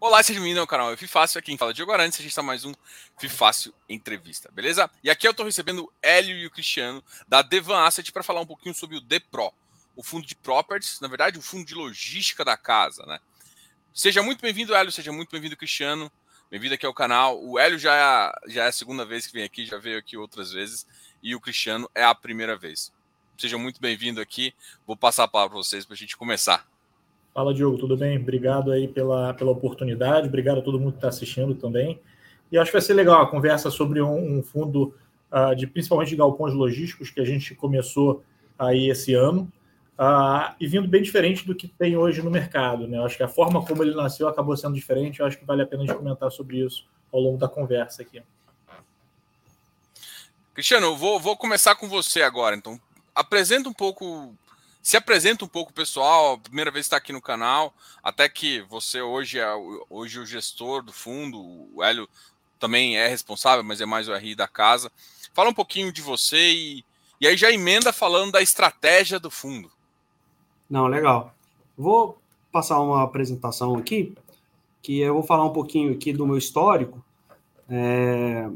Olá, seja bem-vindo ao canal Fácil. Aqui quem fala é Diego Arantes. A gente está mais um Fácil Entrevista, beleza? E aqui eu estou recebendo o Hélio e o Cristiano da Devan Asset para falar um pouquinho sobre o DePro, o fundo de properties, na verdade, o fundo de logística da casa, né? Seja muito bem-vindo, Hélio. Seja muito bem-vindo, Cristiano. Bem-vindo aqui ao canal. O Hélio já é, já é a segunda vez que vem aqui, já veio aqui outras vezes. E o Cristiano é a primeira vez. Seja muito bem-vindo aqui. Vou passar a palavra para vocês para a gente começar. Fala, Diogo, tudo bem? Obrigado aí pela, pela oportunidade, obrigado a todo mundo que está assistindo também. E acho que vai ser legal a conversa sobre um, um fundo uh, de principalmente de galpões logísticos que a gente começou aí esse ano. Uh, e vindo bem diferente do que tem hoje no mercado. Né? Acho que a forma como ele nasceu acabou sendo diferente. Eu acho que vale a pena a gente comentar sobre isso ao longo da conversa aqui. Cristiano, eu vou, vou começar com você agora. Então, apresenta um pouco se apresenta um pouco, pessoal. Primeira vez está aqui no canal. Até que você hoje é hoje o gestor do fundo. O Hélio também é responsável, mas é mais o RI da casa. Fala um pouquinho de você e, e aí já emenda falando da estratégia do fundo. Não, legal. Vou passar uma apresentação aqui, que eu vou falar um pouquinho aqui do meu histórico. É...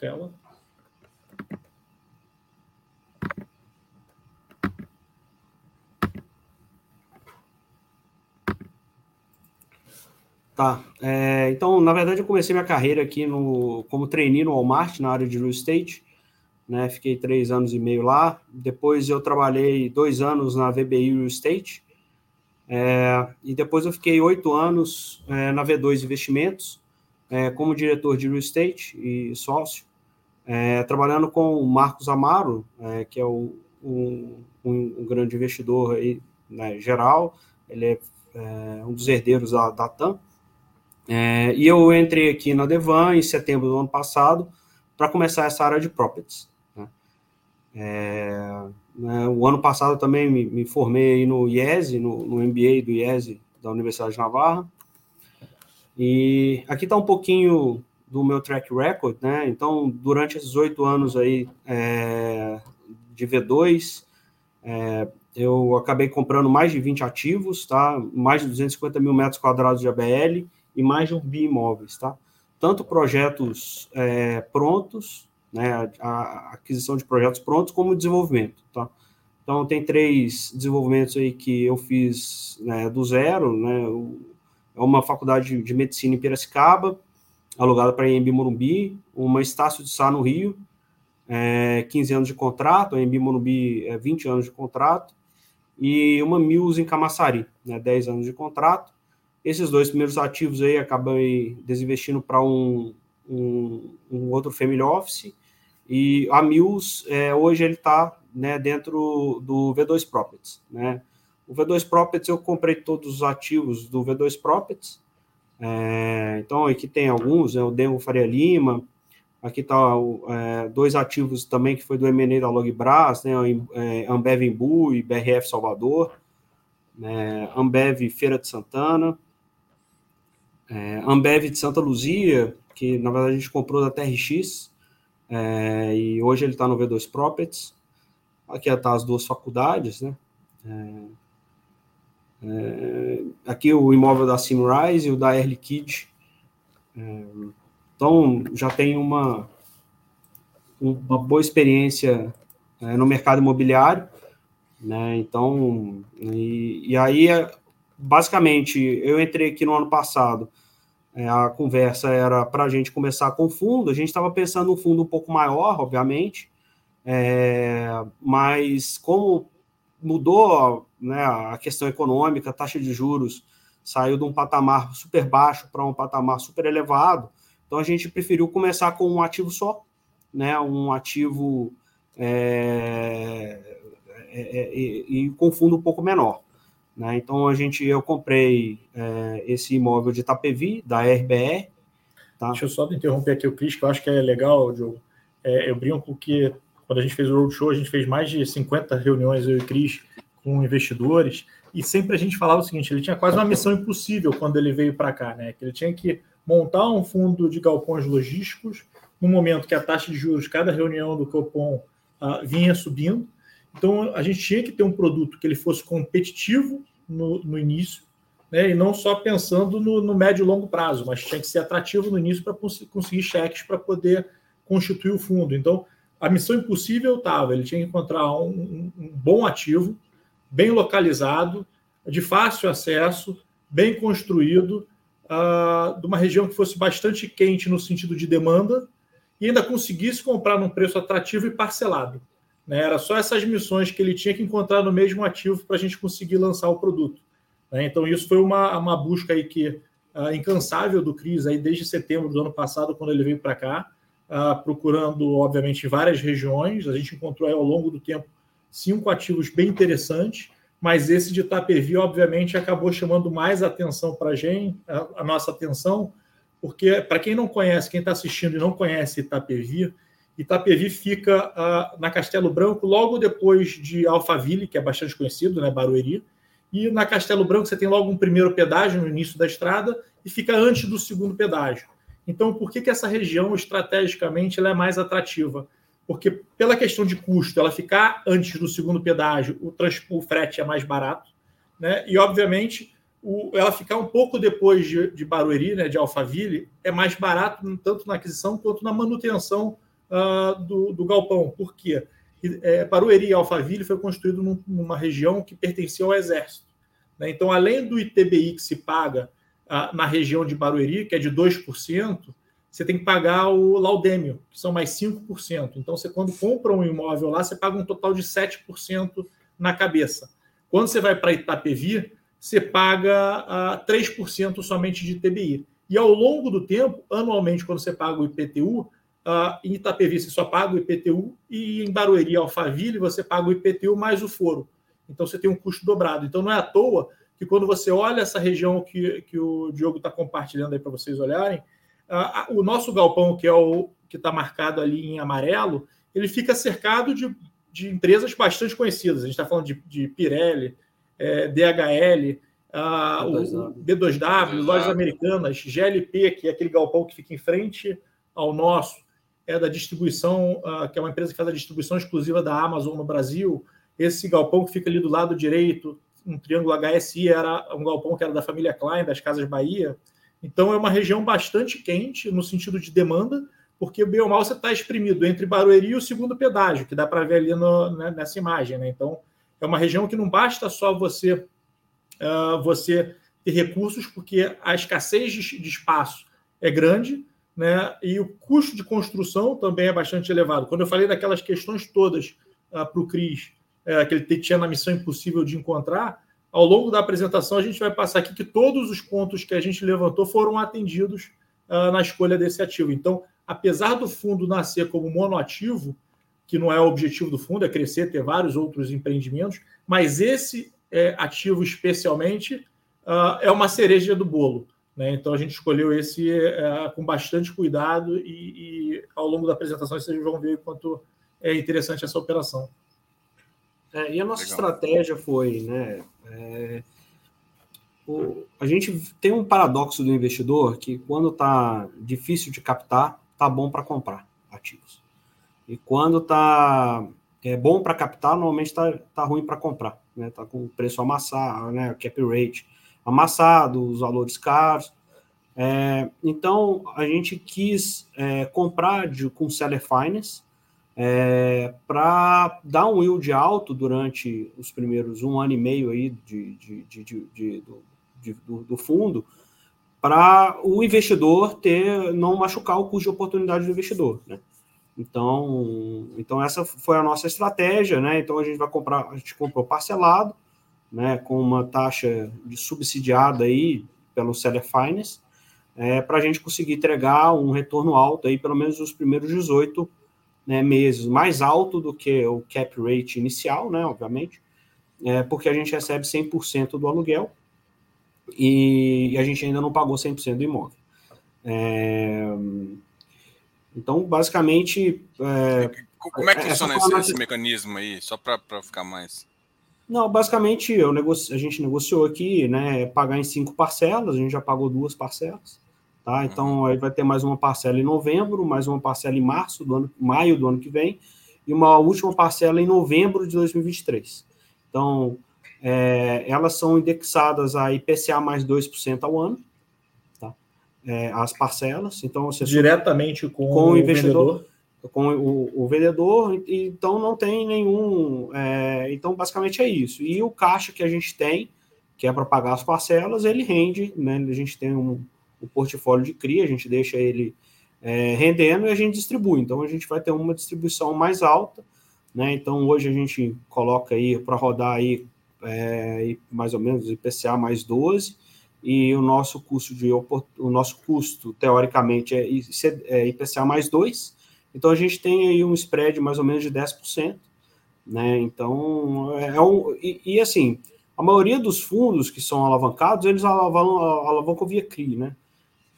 Tela. Tá. É, então, na verdade, eu comecei minha carreira aqui no, como trainee no Walmart, na área de real estate. Né, fiquei três anos e meio lá. Depois eu trabalhei dois anos na VBI Real Estate. É, e depois eu fiquei oito anos é, na V2 Investimentos, é, como diretor de real estate e sócio, é, trabalhando com o Marcos Amaro, é, que é o, um, um, grande investidor aí, né, geral. Ele é, um dos herdeiros da, da TAM. É, e eu entrei aqui na Devan em setembro do ano passado para começar essa área de properties. Né? É, né, o ano passado também me, me formei no IESE, no, no, MBA do IESE da Universidade de Navarra. E aqui está um pouquinho do meu track record, né? Então, durante esses oito anos aí é, de V2, é, eu acabei comprando mais de 20 ativos, tá? Mais de 250 mil metros quadrados de ABL, e mais de um bi imóveis, tá? Tanto projetos é, prontos, né, a aquisição de projetos prontos, como desenvolvimento, tá? Então, tem três desenvolvimentos aí que eu fiz né, do zero, né? É uma faculdade de medicina em Piracicaba, alugada para a EMB Morumbi, uma Estácio de Sá no Rio, é, 15 anos de contrato, a EMB Morumbi é 20 anos de contrato, e uma Mills em Camaçari, né, 10 anos de contrato, esses dois primeiros ativos aí acabei desinvestindo para um, um, um, outro family office e a Mills é, hoje ele está né, dentro do V2 Properties. Né? O V2 Properties eu comprei todos os ativos do V2 Properties. É, então aqui tem alguns, né, o Demo Faria Lima, aqui está é, dois ativos também que foi do M&A da Logbras, né, é, Ambev Embu e BRF Salvador, né, Ambev Feira de Santana, é, Ambev de Santa Luzia, que na verdade a gente comprou da TRX, é, e hoje ele está no V2 Properties. Aqui estão tá as duas faculdades, né? É, é, aqui o imóvel da Simrise e o da Air Liquid. É, então, já tem uma, uma boa experiência é, no mercado imobiliário, né? Então, e, e aí basicamente, eu entrei aqui no ano passado, é, a conversa era para a gente começar com fundo, a gente estava pensando um fundo um pouco maior, obviamente, é, mas como mudou né, a questão econômica, a taxa de juros saiu de um patamar super baixo para um patamar super elevado, então a gente preferiu começar com um ativo só, né, um ativo é, é, é e com fundo um pouco menor. Né? Então a gente, eu comprei é, esse imóvel de Itapevi, da RBR. Tá? Deixa eu só interromper aqui o Cris, que eu acho que é legal, Diogo. É, eu brinco que quando a gente fez o roadshow, a gente fez mais de 50 reuniões, eu e o Cris, com investidores, e sempre a gente falava o seguinte: ele tinha quase uma missão impossível quando ele veio para cá, né? Que ele tinha que montar um fundo de galpões logísticos no momento que a taxa de juros, cada reunião do Copom uh, vinha subindo, então, a gente tinha que ter um produto que ele fosse competitivo no, no início, né, e não só pensando no, no, médio e longo prazo, mas tinha que ser atrativo no início para conseguir cheques para poder constituir o fundo. Então, a missão impossível estava, ele tinha que encontrar um, um, bom ativo, bem localizado, de fácil acesso, bem construído, uh, de uma região que fosse bastante quente no sentido de demanda, e ainda conseguisse comprar num preço atrativo e parcelado. Né? Era só essas missões que ele tinha que encontrar no mesmo ativo para a gente conseguir lançar o produto. Né? Então, isso foi uma, uma busca aí que uh, incansável do Cris aí desde setembro do ano passado, quando ele veio para cá, uh, procurando, obviamente, várias regiões. A gente encontrou aí, ao longo do tempo cinco ativos bem interessantes, mas esse de Itapevi, obviamente, acabou chamando mais atenção para a gente, a nossa atenção, porque, para quem não conhece, quem está assistindo e não conhece Itapevi, Itapevi fica uh, na Castelo Branco, logo depois de Alphaville, que é bastante conhecido, né, Barueri, e na Castelo Branco você tem logo um primeiro pedágio no início da estrada e fica antes do segundo pedágio. Então, por que, que essa região, estrategicamente, ela é mais atrativa? Porque, pela questão de custo, ela ficar antes do segundo pedágio, o, o frete é mais barato, né? e, obviamente, o, ela ficar um pouco depois de, de Barueri, né, de Alphaville, é mais barato tanto na aquisição quanto na manutenção uh, do, do, galpão. Por quê? É, Barueri e Alphaville foi construído num, numa região que pertencia ao Exército. Né? Então, além do ITBI que se paga uh, na região de Barueri, que é de 2%, você tem que pagar o laudêmio, que são mais 5%. Então, você quando compra um imóvel lá, você paga um total de 7% na cabeça. Quando você vai para Itapevi, você paga uh, 3% somente de TBI. E ao longo do tempo, anualmente, quando você paga o IPTU, uh, em Itapevi você só paga o IPTU e em Barueri Alphaville você paga o IPTU mais o foro. Então você tem um custo dobrado. Então não é à toa que quando você olha essa região que, que o Diogo está compartilhando aí para vocês olharem, uh, o nosso galpão, que é o que está marcado ali em amarelo, ele fica cercado de, de empresas bastante conhecidas. A gente está falando de, de Pirelli, é, DHL, a, B2W, o B2W, Lojas Americanas, GLP, que é aquele galpão que fica em frente ao nosso, é da distribuição, uh, que é uma empresa que faz a distribuição exclusiva da Amazon no Brasil. Esse galpão que fica ali do lado direito, um triângulo HSI, era um galpão que era da família Klein, das Casas Bahia. Então é uma região bastante quente no sentido de demanda, porque bem ou mal você está exprimido entre Barueri e o segundo pedágio, que dá para ver ali no, né, nessa imagem. Né? Então é uma região que não basta só você, uh, você ter recursos, porque a escassez de, de, espaço é grande, né? E o custo de construção também é bastante elevado. Quando eu falei daquelas questões todas uh, para o Cris, uh, que ele tinha na missão impossível de encontrar, ao longo da apresentação a gente vai passar aqui que todos os pontos que a gente levantou foram atendidos uh, na escolha desse ativo. Então, apesar do fundo nascer como monoativo, que não é o objetivo do fundo, é crescer, ter vários outros empreendimentos, mas esse é, ativo especialmente uh, é uma cereja do bolo. Né? Então a gente escolheu esse uh, com bastante cuidado e, e, ao longo da apresentação vocês vão ver quanto é interessante essa operação. É, e a nossa Legal. estratégia foi, né? É, o, a gente tem um paradoxo do investidor que quando está difícil de captar, tá bom para comprar ativos. E quando está é bom para captar, normalmente está tá ruim para comprar. Né? Tá com o preço amassado, né? cap rate amassado, os valores caros. É, então, a gente quis é, comprar de, com seller finance é, para dar um yield alto durante os primeiros um ano e meio aí de, de, de, do, do, fundo, para o investidor ter não machucar o custo de oportunidade do investidor. Né? Então, então essa foi a nossa estratégia, né? Então a gente vai comprar, a gente comprou parcelado, né, com uma taxa de subsidiada aí pelo Seller Finance, é, para a gente conseguir entregar um retorno alto aí, pelo menos nos primeiros 18 né, meses, mais alto do que o cap rate inicial, né, obviamente, é, porque a gente recebe 100% do aluguel e, e, a gente ainda não pagou 100% do imóvel. É, então, basicamente. É, Como é que funciona esse, esse, mecanismo aí, só para ficar mais. Não, basicamente eu negocio, a gente negociou aqui, né? Pagar em cinco parcelas, a gente já pagou duas parcelas. Tá? Então uhum. aí vai ter mais uma parcela em novembro, mais uma parcela em março do ano, maio do ano que vem, e uma última parcela em novembro de 2023. Então, é, elas são indexadas a IPCA mais 2% ao ano, tá? É, as parcelas. Então, você Diretamente com, com o investidor. Vendedor. Com o, o, vendedor, então não tem nenhum. É, então, basicamente é isso. E o caixa que a gente tem, que é para pagar as parcelas, ele rende, né? A gente tem um, um portfólio de CRI, a gente deixa ele é, rendendo e a gente distribui. Então a gente vai ter uma distribuição mais alta, né? Então hoje a gente coloca aí para rodar aí é, mais ou menos IPCA mais 12 e o nosso custo de o nosso custo teoricamente é, é IPCA mais 2. Então a gente tem aí um spread mais ou menos de 10%, né? Então é, é um e, e assim a maioria dos fundos que são alavancados, eles alavancam, alavancam via CRI, né?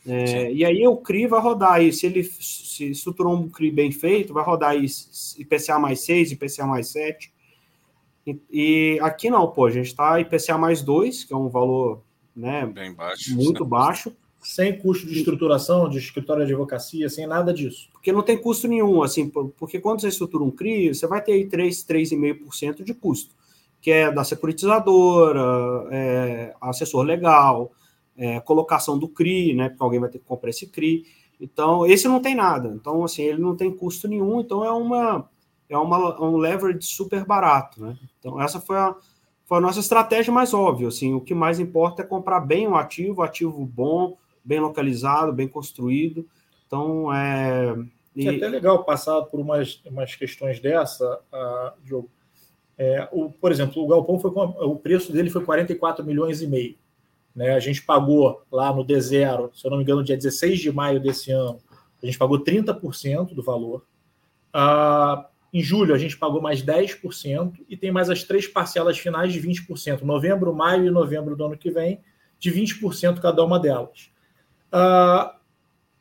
É, e aí o CRI vai rodar aí, se ele se estruturou um CRI bem feito, vai rodar aí IPCA mais 6, IPCA mais 7. E, e aqui não, pô, a gente está IPCA mais 2, que é um valor né, bem baixo, muito baixo. Sem custo de estruturação, de escritório de advocacia, sem nada disso. Porque não tem custo nenhum, assim, porque quando você estrutura um CRI, você vai ter aí 3, 3,5% de custo, que é da securitizadora, é, assessor legal, é, colocação do CRI, né? Porque alguém vai ter que comprar esse CRI. Então, esse não tem nada. Então, assim, ele não tem custo nenhum, então é uma é uma, um leverage super barato, né? Então, essa foi a, foi a nossa estratégia mais óbvia, assim, o que mais importa é comprar bem o ativo, ativo bom, bem localizado, bem construído. Então, é... E... É até legal passar por umas, umas questões dessa, uh, Diogo. É, o, por exemplo, o Galpão foi o preço dele foi 44 milhões e meio. Né? A gente pagou lá no D0, se eu não me engano, dia 16 de maio desse ano, a gente pagou 30% do valor. Ah, em julho, a gente pagou mais 10% e tem mais as três parcelas finais de 20%, novembro, maio e novembro do ano que vem, de 20% cada uma delas. Ah,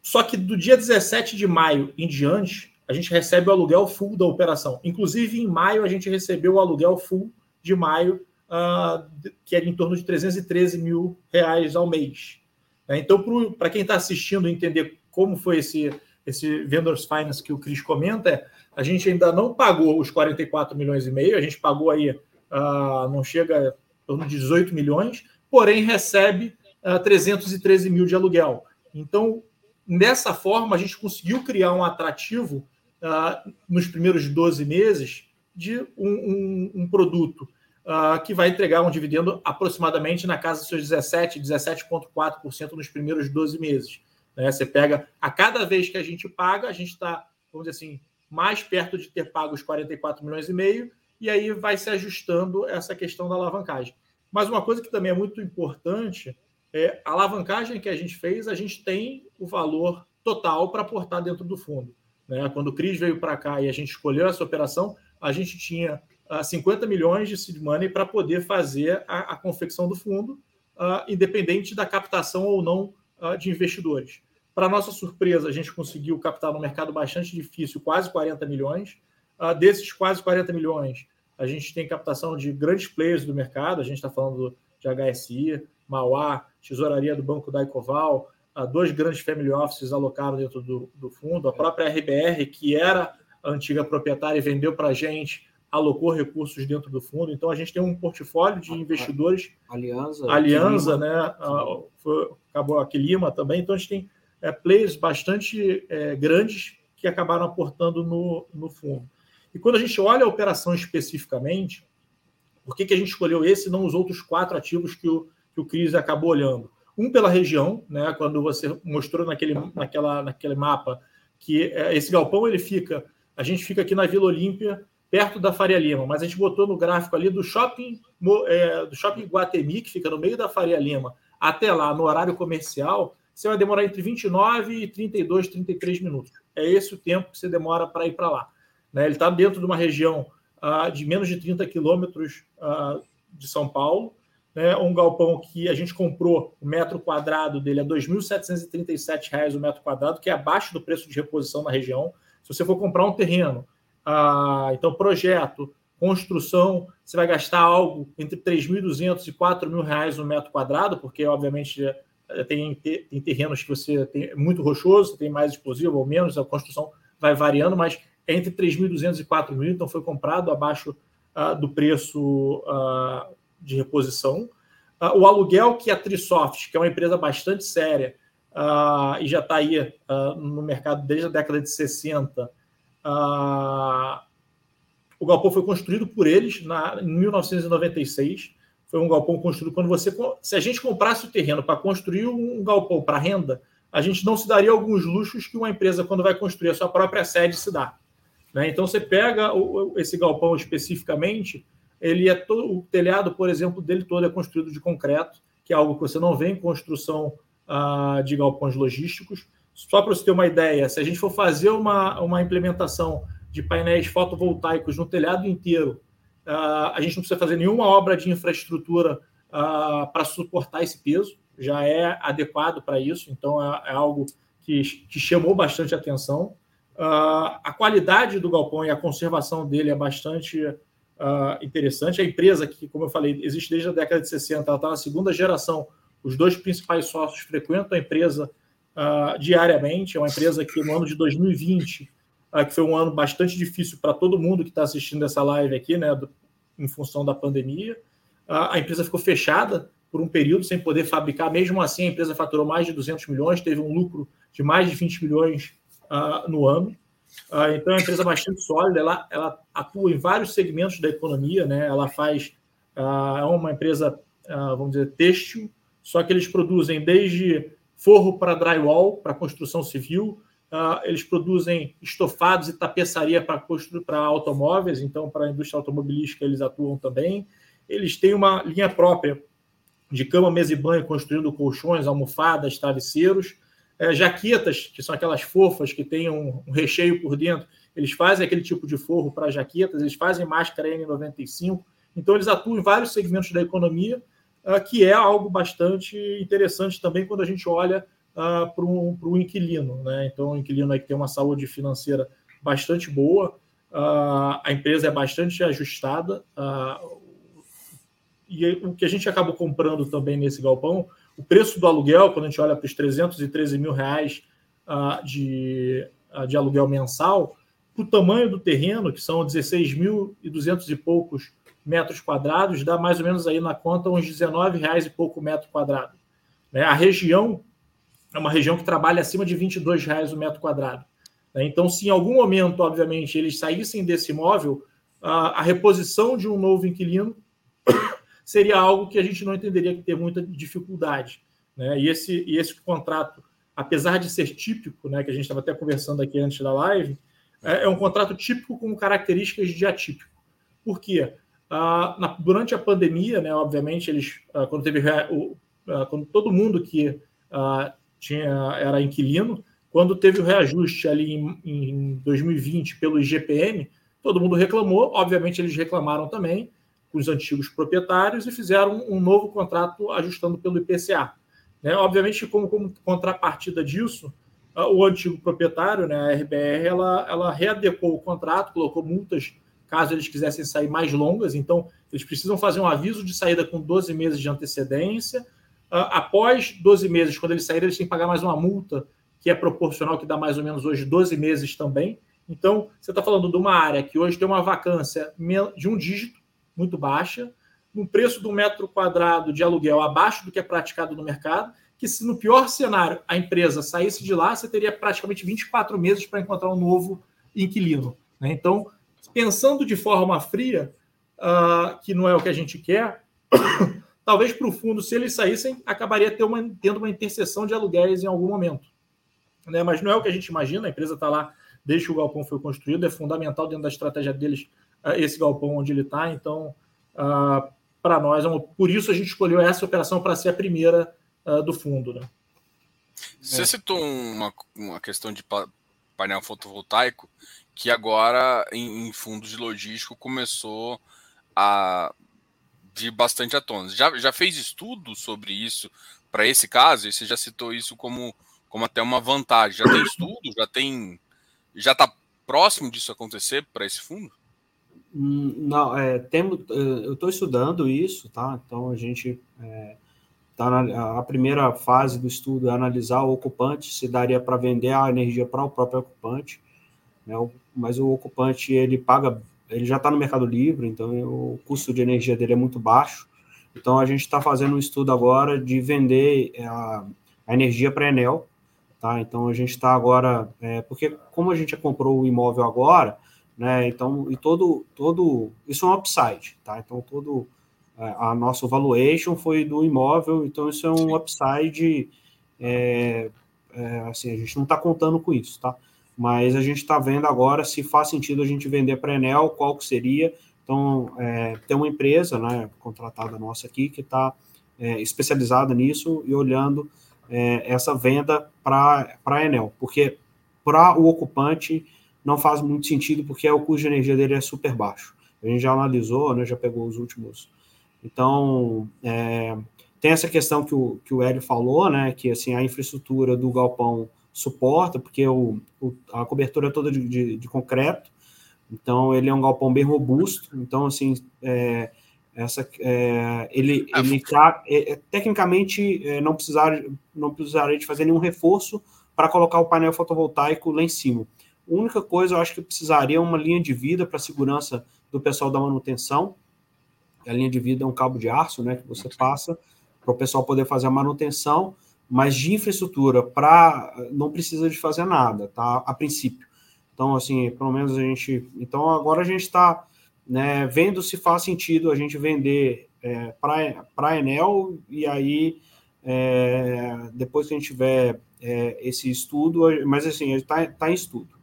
só que do dia 17 de maio em diante, a gente recebe o aluguel full da operação. Inclusive, em maio, a gente recebeu o aluguel full de maio uh, que era em torno de 313 mil reais ao mês. Né? Então, para quem está assistindo entender como foi esse, esse Vendors Finance que o Cris comenta, a gente ainda não pagou os 44 milhões e meio, a gente pagou aí, uh, não chega em torno de 18 milhões, porém recebe uh, ah, 313 mil de aluguel. Então, dessa forma, a gente conseguiu criar um atrativo uh, nos primeiros 12 meses de um, um, um produto uh, que vai entregar um dividendo aproximadamente na casa dos seus 17, 17,4% nos primeiros 12 meses. Né? Você pega, a cada vez que a gente paga, a gente está, vamos dizer assim, mais perto de ter pago os 44 milhões e meio, e aí vai se ajustando essa questão da alavancagem. Mas uma coisa que também é muito importante é a alavancagem que a gente fez, a gente tem o valor total para aportar dentro do fundo. Né? Quando o Cris veio para cá e a gente escolheu essa operação, a gente tinha 50 milhões de seed money para poder fazer a, a, confecção do fundo, uh, independente da captação ou não uh, de investidores. Para nossa surpresa, a gente conseguiu captar no mercado bastante difícil quase 40 milhões. Uh, desses quase 40 milhões, a gente tem captação de grandes players do mercado, a gente está falando de HSI, Mauá, Tesouraria do Banco da Ecoval, dois grandes family offices alocaram dentro do, do fundo, a própria RBR, que era a antiga proprietária e vendeu para a gente alocou recursos dentro do fundo. Então a gente tem um portfólio de investidores. Aliança. Aliança, né? A, foi, acabou aqui Lima também. Então a gente tem é, players bastante é, grandes que acabaram aportando no, no fundo. E quando a gente olha a operação especificamente, por que, que a gente escolheu esse e não os outros quatro ativos que o, que o Cris acabou olhando? Um pela região, né? Quando você mostrou naquele, naquela, naquele mapa que é, esse galpão ele fica, a gente fica aqui na Vila Olímpia, perto da Faria Lima, mas a gente botou no gráfico ali do shopping, é, do shopping Guatemi, que fica no meio da Faria Lima, até lá, no horário comercial, você vai demorar entre 29 e 32, 33 minutos. É esse o tempo que você demora para ir para lá. Né? Ele está dentro de uma região uh, de menos de 30 quilômetros uh, de São Paulo, né? um galpão que a gente comprou, o metro quadrado dele é R$ 2.737 o metro quadrado, que é abaixo do preço de reposição na região. Se você for comprar um terreno ah, então, projeto, construção, você vai gastar algo entre 3.200 e 4.000 reais no metro quadrado, porque, obviamente, tem, tem terrenos que você tem muito rochoso, tem mais explosivo ou menos, a construção vai variando, mas é entre 3.200 e 4.000, então foi comprado abaixo ah, do preço ah, de reposição. Uh, o aluguel que a Trisoft, que é uma empresa bastante séria uh, e já está aí uh, no mercado desde a década de 60, o galpão foi construído por eles na, em 1996. Foi um galpão construído quando você. Se a gente comprasse o terreno para construir um galpão para renda, a gente não se daria alguns luxos que uma empresa, quando vai construir a sua própria sede, se dá. Né? Então, você pega esse galpão especificamente, ele é todo, o telhado, por exemplo, dele todo é construído de concreto, que é algo que você não vê em construção ah, de galpões logísticos. Só para você ter uma ideia, se a gente for fazer uma, uma implementação de painéis fotovoltaicos no telhado inteiro, ah, a gente não precisa fazer nenhuma obra de infraestrutura ah, para suportar esse peso já é adequado para isso, então é, é algo que, que, chamou bastante atenção. A qualidade do galpão e a conservação dele é bastante uh, interessante. A empresa, que, como eu falei, existe desde a década de 60, ela está na segunda geração. Os dois principais sócios frequentam a empresa uh, diariamente. É uma empresa que, no ano de 2020, que foi um ano bastante difícil para todo mundo que está assistindo essa live aqui, né, do, em função da pandemia, a empresa ficou fechada por um período sem poder fabricar. Mesmo assim, a empresa faturou mais de 200 milhões, teve um lucro de mais de 20 milhões uh, no ano. Uh, então, é uma empresa bastante sólida. Ela, ela, atua em vários segmentos da economia. Né? Ela faz. Uh, é uma empresa, vamos dizer, têxtil, só que eles produzem desde forro para drywall, para construção civil, eles produzem estofados e tapeçaria para para automóveis, então para a indústria automobilística eles atuam também. Eles têm uma linha própria de cama, mesa e banho, construindo colchões, almofadas, travesseiros. É, jaquetas, que são aquelas fofas que têm um, um, recheio por dentro, eles fazem aquele tipo de forro para jaquetas, eles fazem máscara N95. Então, eles atuam em vários segmentos da economia, uh, que é algo bastante interessante também quando a gente olha uh, para o inquilino. Né? Então, o inquilino aí que tem uma saúde financeira bastante boa, uh, a empresa é bastante ajustada, e o que a gente acabou comprando também nesse galpão, o preço do aluguel, quando a gente olha para os 313 mil reais uh, de, uh, de aluguel mensal, o tamanho do terreno, que são 16.200 e poucos metros quadrados, dá mais ou menos aí na conta uns 19 reais e pouco metro quadrado. Né? A região é uma região que trabalha acima de 22 reais o metro quadrado. Né? Então, se em algum momento, obviamente, eles saíssem desse imóvel, a, a reposição de um novo inquilino seria algo que a gente não entenderia que ter muita dificuldade. Né? E, esse, e esse contrato, apesar de ser típico, né, que a gente estava até conversando aqui antes da live, é, é um contrato típico com características de atípico. Por quê? Ah, na, durante a pandemia, né, obviamente, eles, ah, quando teve o, ah, quando todo mundo que ah, tinha era inquilino, quando teve o reajuste ali em, em 2020 pelo IGPM, todo mundo reclamou, obviamente eles reclamaram também, os antigos proprietários e fizeram um novo contrato ajustando pelo IPCA. Né? Obviamente, como, como, contrapartida disso, o antigo proprietário, né, a RBR, ela, ela readequou o contrato, colocou multas caso eles quisessem sair mais longas. Então, eles precisam fazer um aviso de saída com 12 meses de antecedência. Após 12 meses, quando eles saírem, eles têm que pagar mais uma multa, que é proporcional, que dá mais ou menos hoje 12 meses também. Então, você está falando de uma área que hoje tem uma vacância de um dígito, muito baixa, um preço do metro quadrado de aluguel abaixo do que é praticado no mercado, que se no pior cenário a empresa saísse de lá, você teria praticamente 24 meses para encontrar um novo inquilino. Né? Então, pensando de forma fria, uh, que não é o que a gente quer, talvez para o fundo, se eles saíssem, acabaria ter uma, tendo uma interseção de aluguéis em algum momento. Né? Mas não é o que a gente imagina, a empresa está lá desde que o galpão foi construído, é fundamental dentro da estratégia deles esse galpão onde ele está. Então, uh, para nós, é uma, por isso a gente escolheu essa operação para ser a primeira uh, do fundo. Né? Você é. citou uma, uma questão de painel fotovoltaico que agora em, em fundos de logístico começou a vir bastante à tona. Já, já fez estudo sobre isso para esse caso? E você já citou isso como, como até uma vantagem. Já tem estudo? Já tem. Já está próximo disso acontecer para esse fundo? Hum, não, é, temos, é, eu estou estudando isso, tá? Então a gente é, tá a primeira fase do estudo é analisar o ocupante, se daria para vender a energia para o próprio ocupante, né? Mas o ocupante ele paga, ele já está no Mercado Livre, então o custo de energia dele é muito baixo. Então a gente está fazendo um estudo agora de vender é, a, a energia para a Enel, tá? Então a gente está agora, é, porque como a gente comprou o imóvel agora, né? Então e todo todo isso é um upside, tá? Então todo é, a nossa valuation foi do imóvel, então isso é um upside, é, é, assim a gente não está contando com isso, tá? Mas a gente está vendo agora se faz sentido a gente vender para a Enel, qual que seria então, é, tem uma empresa né, contratada nossa aqui que está é, especializada nisso e olhando é, essa venda para a Enel, porque para o ocupante não faz muito sentido, porque o custo de energia dele é super baixo. A gente já analisou, né, já pegou os últimos. Então, é, tem essa questão que o, que o Hélio falou, né, que assim, a infraestrutura do galpão suporta, porque o, o a cobertura é toda de, de, de concreto, então, ele é um galpão bem robusto. Então, assim, é, essa, é, ele, ele tá, é, é, tecnicamente é, não, precisar, não precisaria de fazer nenhum reforço para colocar o painel fotovoltaico lá em cima. A única coisa, eu acho que precisaria uma linha de vida para segurança do pessoal da manutenção. A linha de vida é um cabo de aço, né, que você passa para o pessoal poder fazer a manutenção, mas de infraestrutura para não precisa de fazer nada, tá? A princípio. Então, assim, pelo menos a gente. Então, agora a gente está né, vendo se faz sentido a gente vender é, para a Enel e aí é, depois que a gente tiver é, esse estudo, mas assim, ele está tá em estudo.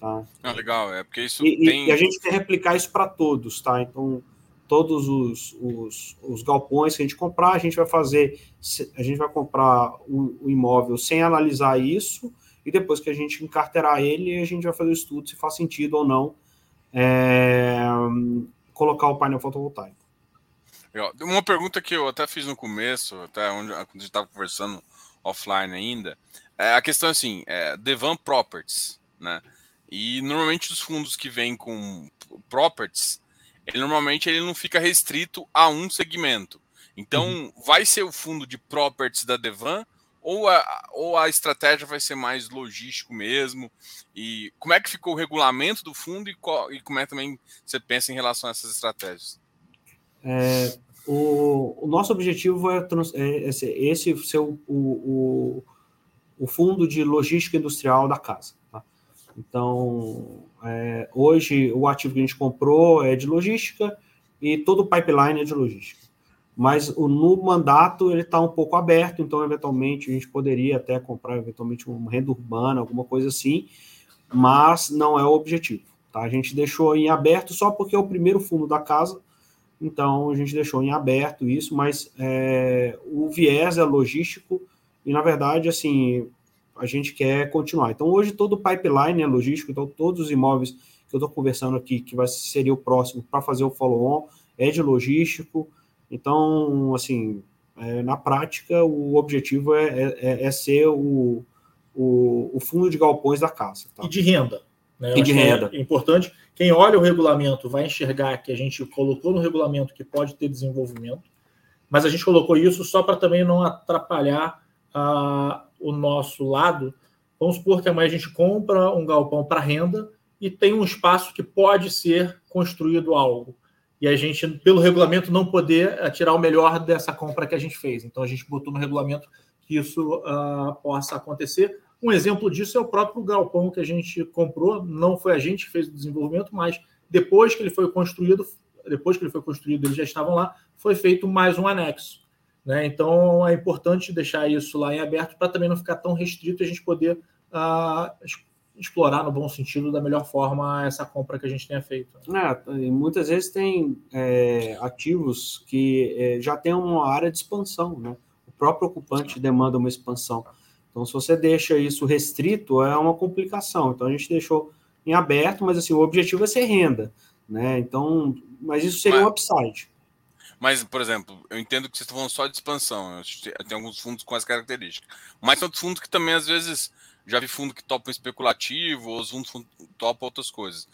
Tá? Ah, legal, é porque isso e, tem... e a gente quer replicar isso para todos, tá? Então, todos os, os, os, galpões que a gente comprar, a gente vai fazer, a gente vai comprar o, o imóvel sem analisar isso, e depois que a gente encarterar ele, a gente vai fazer o estudo se faz sentido ou não é, colocar o painel fotovoltaico. Uma pergunta que eu até fiz no começo, até onde, a gente estava conversando offline ainda, é a questão assim, é, Devan Properties, né? E normalmente os fundos que vêm com properties, ele normalmente ele não fica restrito a um segmento. Então, uhum. vai ser o fundo de properties da Devan ou a, ou a estratégia vai ser mais logístico mesmo? E como é que ficou o regulamento do fundo e, qual, e como é também você pensa em relação a essas estratégias? É, o, o, nosso objetivo é, é esse, esse ser o, o, o, fundo de logística industrial da casa. Tá? Então, é, hoje o ativo que a gente comprou é de logística e todo o pipeline é de logística mas o, no mandato ele está um pouco aberto, então eventualmente a gente poderia até comprar eventualmente uma renda urbana, alguma coisa assim, mas não é o objetivo. Tá? A gente deixou em aberto só porque é o primeiro fundo da casa, então a gente deixou em aberto isso, mas é, o viés é logístico e na verdade assim a gente quer continuar. Então hoje todo o pipeline é logístico, então todos os imóveis que eu estou conversando aqui que vai seria o próximo para fazer o follow-on é de logístico. Então, assim, é, na prática, o objetivo é, é, é ser o, o, o, fundo de galpões da casa. Tá? E de renda. Né? E de renda. É importante. Quem olha o regulamento vai enxergar que a gente colocou no regulamento que pode ter desenvolvimento, mas a gente colocou isso só para também não atrapalhar uh, o nosso lado. Vamos supor que amanhã a gente compra um galpão para renda e tem um espaço que pode ser construído algo e a gente, pelo regulamento, não poder eh, tirar o melhor dessa compra que a gente fez. Então, a gente botou no regulamento que isso uh, possa acontecer. Um exemplo disso é o próprio galpão que a gente comprou. Não foi a gente que fez o desenvolvimento, mas depois que ele foi construído, depois que ele foi construído, eles já estavam lá, foi feito mais um anexo. Né? Então, é importante deixar isso lá em aberto para também não ficar tão restrito e a gente poder uh, explorar no bom sentido da melhor forma essa compra que a gente tenha feito. É, muitas vezes tem é, ativos que é, já tem uma área de expansão, né? O próprio ocupante demanda uma expansão. Então, se você deixa isso restrito, é uma complicação. Então, a gente deixou em aberto, mas assim, o objetivo é ser renda, né? Então, mas isso seria mas, um upside. Mas, por exemplo, eu entendo que vocês estão falando só de expansão. Tem alguns fundos com essa característica. Mas outros fundos que também, às vezes, já vi fundo que topa especulativo, ou os fundos topam outras coisas.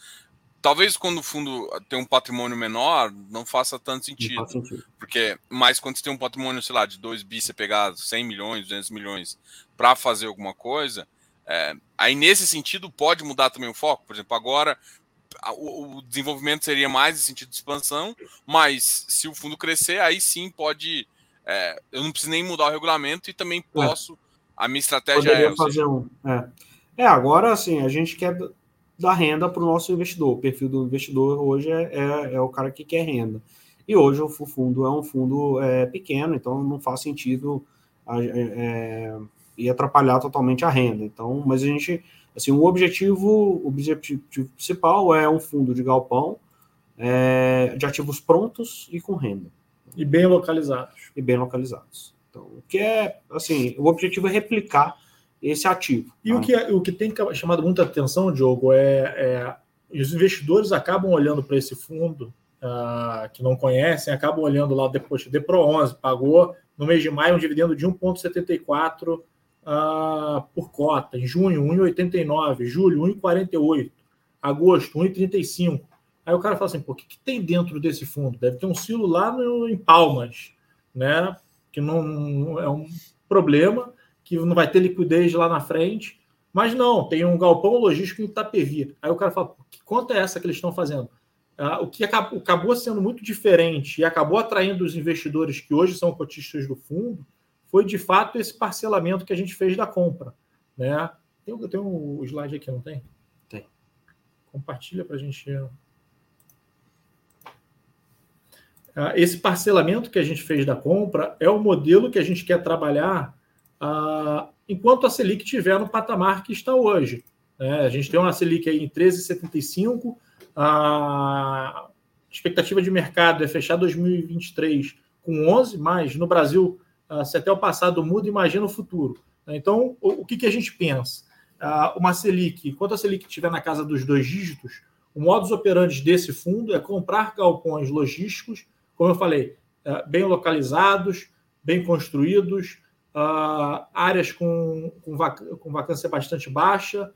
Talvez quando o fundo tem um patrimônio menor, não faça tanto sentido. sentido. Porque, mas quando você tem um patrimônio, sei lá, de 2 bi, você pegar 100 milhões, 200 milhões para fazer alguma coisa, é, aí nesse sentido pode mudar também o foco. Por exemplo, agora o, o, desenvolvimento seria mais em sentido de expansão, mas se o fundo crescer, aí sim pode. É, eu não preciso nem mudar o regulamento e também é. posso. É. A minha estratégia Poderia é. Fazer um, é. é, agora assim, a gente quer dar renda para o nosso investidor. O perfil do investidor hoje é, é, é, o cara que quer renda. E hoje o fundo é um fundo é, pequeno, então não faz sentido é, e atrapalhar totalmente a renda. Então, mas a gente, assim, o objetivo, o objetivo principal é um fundo de galpão é, de ativos prontos e com renda. E bem localizados. E bem localizados. Então, o que é, assim, o objetivo é replicar esse ativo. E tá? o, que é, o que tem chamado muita atenção, Diogo, é, é os investidores acabam olhando para esse fundo uh, que não conhecem, acabam olhando lá depois, Depro 11 pagou no mês de maio um dividendo de 1,74 uh, por cota. Em junho, 1,89. Julho, 1,48. Agosto, 1,35. Aí o cara fala assim, pô, o que, que, tem dentro desse fundo? Deve ter um silo lá no, em Palmas, né? Que não é um problema, que não vai ter liquidez lá na frente. Mas não, tem um galpão logístico em Itapevi. Aí o cara fala, que conta é essa que eles estão fazendo? Ah, o que acabou, acabou sendo muito diferente e acabou atraindo os investidores que hoje são cotistas do fundo foi de fato esse parcelamento que a gente fez da compra. Né? Tem, tem um slide aqui, não tem? Tem. Compartilha para a gente. Ah, esse parcelamento que a gente fez da compra é o modelo que a gente quer trabalhar ah, enquanto a Selic estiver no patamar que está hoje. Né? A gente tem uma Selic aí em 13,75, a expectativa de mercado é fechar 2023 com 11, mas no Brasil Uh, se até o passado muda, imagina o futuro. Então, o, que, que, a gente pensa? Uh, uma Selic, enquanto a Selic estiver na casa dos dois dígitos, o modus operandi desse fundo é comprar galpões logísticos, como eu falei, uh, bem localizados, bem construídos, áreas com, com, vac com, vacância bastante baixa,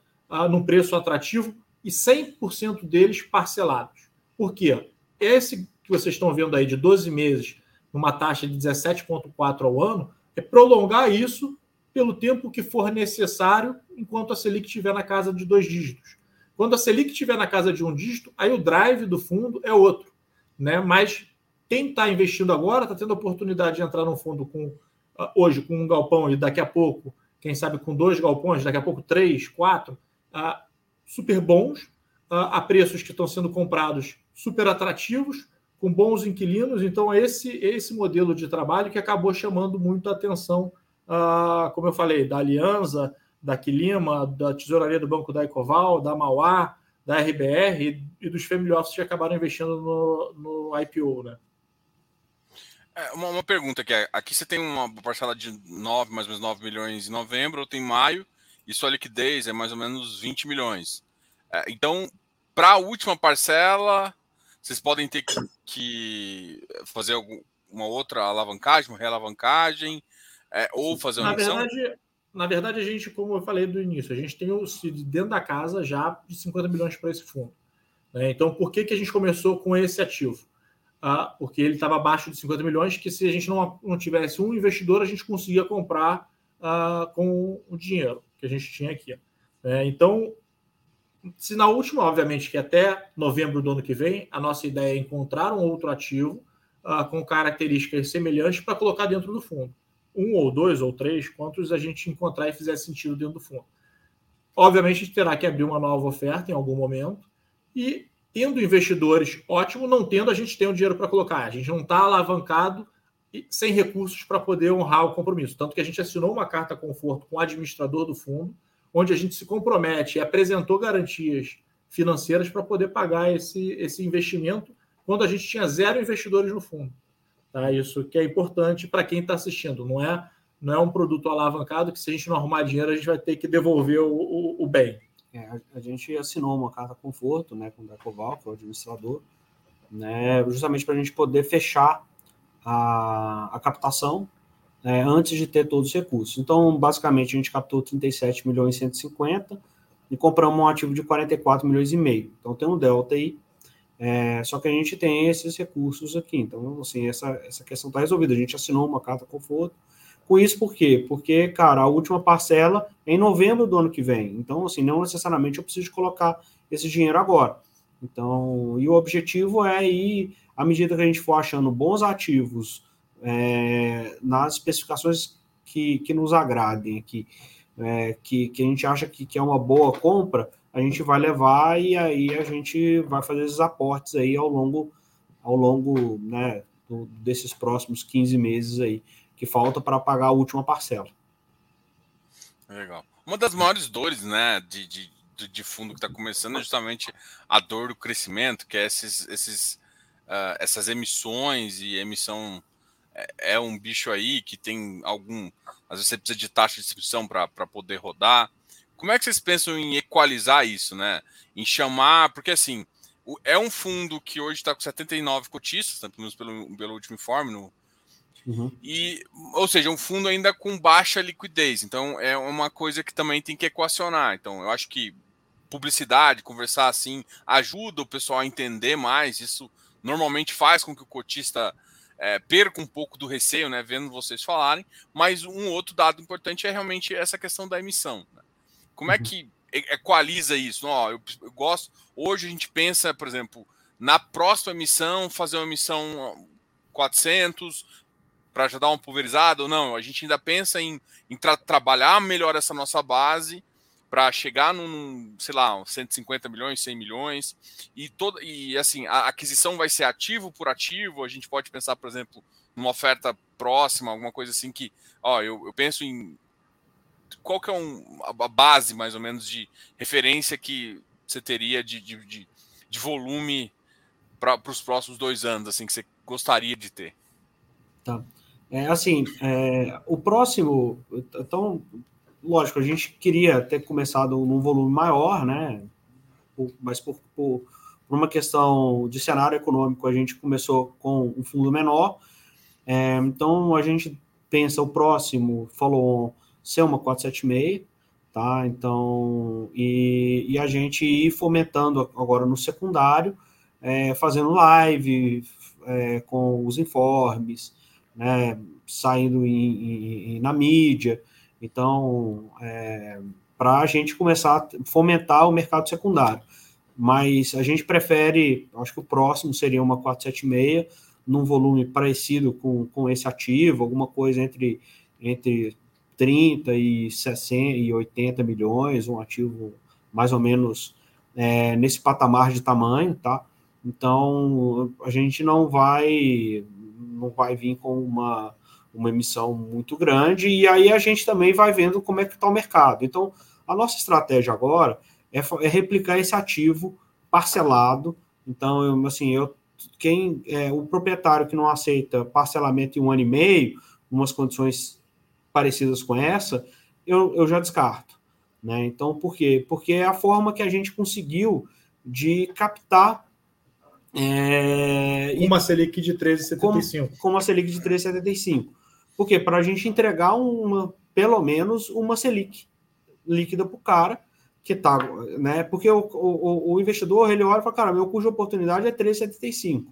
num preço atrativo e 100% deles parcelados. Por quê? Esse que vocês estão vendo aí de 12 meses numa taxa de 17,4% ao ano, é prolongar isso pelo tempo que for necessário enquanto a Selic estiver na casa de dois dígitos. Quando a Selic estiver na casa de um dígito, aí o drive do fundo é outro. Né? Mas quem está investindo agora está tendo a oportunidade de entrar num fundo com ah, hoje com um galpão e daqui a pouco, quem sabe com dois galpões, daqui a pouco três, quatro, uh, super bons, uh, a preços que estão sendo comprados super atrativos, com bons inquilinos. Então, esse esse modelo de trabalho que acabou chamando muito a atenção, uh, como eu falei, da Aliança, da Quilima, da Tesouraria do Banco da Ecoval, da Mauá, da RBR e, dos family offices que acabaram investindo no, no IPO, né? É, uma, uma, pergunta aqui. Aqui você tem uma parcela de 9, mais ou menos 9 milhões em novembro, tem maio, e sua liquidez é mais ou menos 20 milhões. É, então, para a última parcela, vocês podem ter que, que fazer algum, uma outra alavancagem, uma realavancagem, é, ou fazer uma na verdade, na verdade, a gente, como eu falei do início, a gente tem o CID dentro da casa já de 50 milhões para esse fundo. Né? Então, por que, que a gente começou com esse ativo? Ah, porque ele estava abaixo de 50 milhões, que se a gente não, não tivesse um investidor, a gente conseguia comprar ah, com o dinheiro que a gente tinha aqui. Né? Então, se na última, obviamente, que até novembro do ano que vem, a nossa ideia é encontrar um outro ativo uh, com características semelhantes para colocar dentro do fundo. Um ou dois ou três, quantos a gente encontrar e fizer sentido dentro do fundo. Obviamente, a gente terá que abrir uma nova oferta em algum momento e, tendo investidores, ótimo, não tendo, a gente tem o dinheiro para colocar. A gente não está alavancado e sem recursos para poder honrar o compromisso. Tanto que a gente assinou uma carta conforto com o administrador do fundo, onde a gente se compromete e apresentou garantias financeiras para poder pagar esse, esse investimento quando a gente tinha zero investidores no fundo. Tá? Isso que é importante para quem está assistindo. Não é, não é um produto alavancado que, se a gente não arrumar dinheiro, a gente vai ter que devolver o, o, o bem. É, a gente assinou uma carta conforto né, com o Decoval, que é o administrador, né, justamente para a gente poder fechar a, a captação é, antes de ter todos os recursos. Então, basicamente, a gente captou 37 milhões e 150 e compramos um ativo de 44 milhões e meio. Então, tem um delta aí, é, só que a gente tem esses recursos aqui. Então, assim, essa, essa questão está resolvida. A gente assinou uma carta conforto. Com isso, por quê? Porque, cara, a última parcela é em novembro do ano que vem. Então, assim, não necessariamente eu preciso colocar esse dinheiro agora. Então, e o objetivo é ir, à medida que a gente for achando bons ativos é, nas especificações que, que nos agradem aqui, é, que, que a gente acha que, que é uma boa compra, a gente vai levar e aí a gente vai fazer esses aportes aí ao longo, ao longo né, do, desses próximos 15 meses aí, que falta para pagar a última parcela. Legal. Uma das maiores dores né, de, de, de fundo que está começando é justamente a dor do crescimento, que é esses, esses, uh, essas emissões e emissão é, é, um bicho aí que tem algum. Às vezes você precisa de taxa de distribuição para poder rodar. Como é que vocês pensam em equalizar isso, né? Em chamar, porque assim, é um fundo que hoje está com 79 cotistas, pelo menos pelo, pelo último informe, no, Uhum. E, ou seja, um fundo ainda com baixa liquidez. Então, é uma coisa que também tem que equacionar. Então, eu acho que publicidade, conversar assim, ajuda o pessoal a entender mais. Isso normalmente faz com que o cotista é, perca um pouco do receio, né? Vendo vocês falarem. Mas um outro dado importante é realmente essa questão da emissão. Né? Como é uhum. que equaliza isso? Ó, eu, eu gosto. Hoje a gente pensa, por exemplo, na próxima emissão, fazer uma emissão 400, para já dar uma pulverizada ou não. A gente ainda pensa em, em tra trabalhar melhor essa nossa base para chegar num, sei lá, 150 milhões, 100 milhões. E, todo, e assim, a aquisição vai ser ativo por ativo. A gente pode pensar, por exemplo, numa oferta próxima, alguma coisa assim que, ó, eu, eu penso em qual que é um, a base, mais ou menos, de referência que você teria de, de, de, de volume para os próximos dois anos, assim, que você gostaria de ter? Tá. É, assim, é, o próximo, então, lógico, a gente queria ter começado num volume maior, né? Mas por, por, por uma questão de cenário econômico, a gente começou com um fundo menor. É, então, a gente pensa o próximo follow-on ser uma 476, tá? Então, e, e a gente ir fomentando agora no secundário, é, fazendo live é, com os informes, né, saindo em, em, na mídia. Então, é, para a gente começar a fomentar o mercado secundário. Mas a gente prefere, acho que o próximo seria uma 476, num volume parecido com, com esse ativo, alguma coisa entre, entre 30 e 60 e 80 milhões, um ativo mais ou menos é, nesse patamar de tamanho, tá? Então, a gente não vai não vai vir com uma, uma emissão muito grande, e aí a gente também vai vendo como é que está o mercado. Então, a nossa estratégia agora é, é replicar esse ativo parcelado. Então, eu, assim, eu, quem é o proprietário que não aceita parcelamento em um ano e meio, umas condições parecidas com essa, eu, eu já descarto. Né? Então, por quê? Porque é a forma que a gente conseguiu de captar é, uma Selic de 13,75. Com, com uma Selic de 13,75. Por quê? Para a gente entregar uma, pelo menos uma Selic líquida para o cara, que tá, né? Porque o, o, o, investidor ele olha e fala, cara, meu custo de oportunidade é 3,75.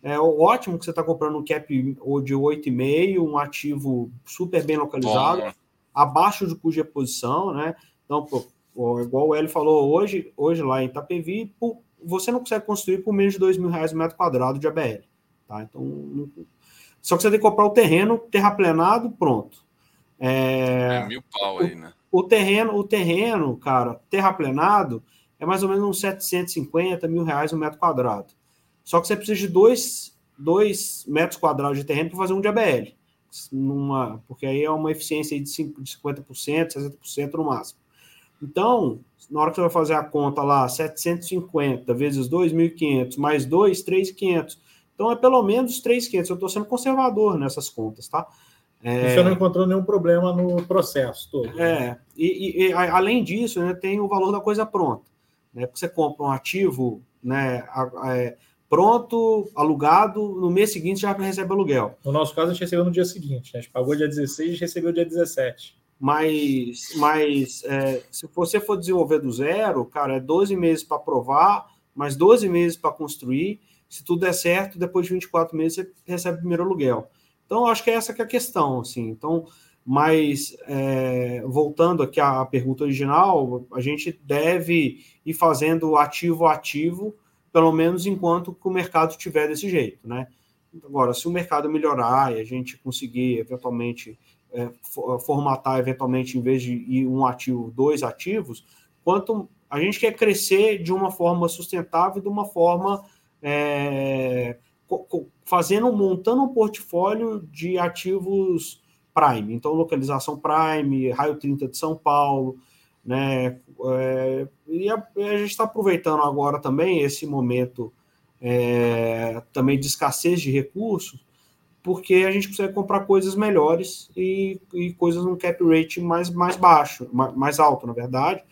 É ótimo que você está comprando um cap de 8,5, um ativo super bem localizado, Bom, né? abaixo do custo de reposição, né? Então, pô, igual o Hélio falou hoje, hoje lá em Itapevi, por você não consegue construir por menos de dois mil reais o metro quadrado de ABL. Tá? Então, não... só que você tem que comprar o terreno terraplenado, pronto. É, é mil pau aí, né? O, o, terreno, o terreno, cara, terraplenado é mais ou menos uns 750 mil reais o um metro quadrado. Só que você precisa de dois, dois metros quadrados de terreno para fazer um de ABL. Numa, porque aí é uma eficiência de, 5, de 50%, 60% no máximo. Então, na hora que você vai fazer a conta lá, 750 vezes 2.500 mais 2, 3.500. Então é pelo menos 3.500. Eu estou sendo conservador nessas contas, tá? É... Você não encontrou nenhum problema no processo todo. Né? É, e, e, além disso, né, tem o valor da coisa pronta. Né? Porque você compra um ativo né, é, pronto, alugado, no mês seguinte já recebe aluguel. No nosso caso, a gente recebeu no dia seguinte. Né? A gente pagou dia 16 e recebeu dia 17. Mas, mas é, se você for desenvolver do zero, cara, é 12 meses para provar, mais 12 meses para construir. Se tudo der certo, depois de 24 meses você recebe o primeiro aluguel. Então, acho que é essa que é a questão, assim. Então, mas é, voltando aqui à pergunta original, a gente deve ir fazendo ativo a ativo, pelo menos enquanto o mercado estiver desse jeito, né? Agora, se o mercado melhorar e a gente conseguir eventualmente é, formatar, eventualmente, em vez de ir um ativo, dois ativos, quanto a gente quer crescer de uma forma sustentável, de uma forma é, fazendo, montando um portfólio de ativos Prime. Então, localização Prime, raio 30 de São Paulo, né? É, e a, a gente está aproveitando agora também esse momento é, também de escassez de recursos, porque a gente consegue comprar coisas melhores e, e coisas num cap rate mais, mais baixo, mais, mais alto, na verdade.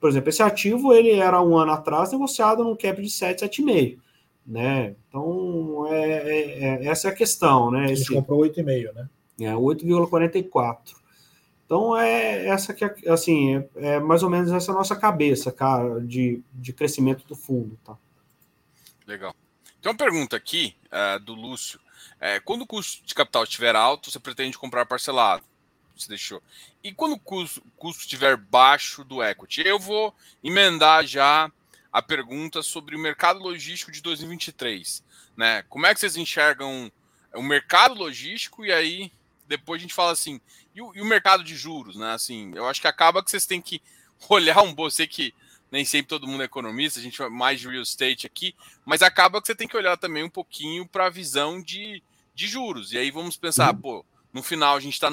Por exemplo, esse ativo ele era um ano atrás negociado num cap de 7, 7,5. Né? Então, é, é, é, essa é a questão. Né? Esse, comprou 8,5, né? É, 8,44. Então, é essa que, é, assim, é, é, mais ou menos essa nossa cabeça, cara, de, de crescimento do fundo, tá? Legal. Tem uma pergunta aqui uh, do Lúcio. É, quando o custo de capital estiver alto, você pretende comprar parcelado? Você deixou. E quando o custo, custo estiver baixo do equity? Eu vou emendar já a pergunta sobre o mercado logístico de 2023. Né? Como é que vocês enxergam o mercado logístico e aí depois a gente fala assim, e o, e o mercado de juros, né? Assim, eu acho que acaba que vocês têm que olhar um pouco, sei que nem sempre todo mundo é economista, a gente é mais de real estate aqui, mas acaba que você tem que olhar também um pouquinho para a visão de, de juros. E aí vamos pensar, uhum. pô, no final a gente está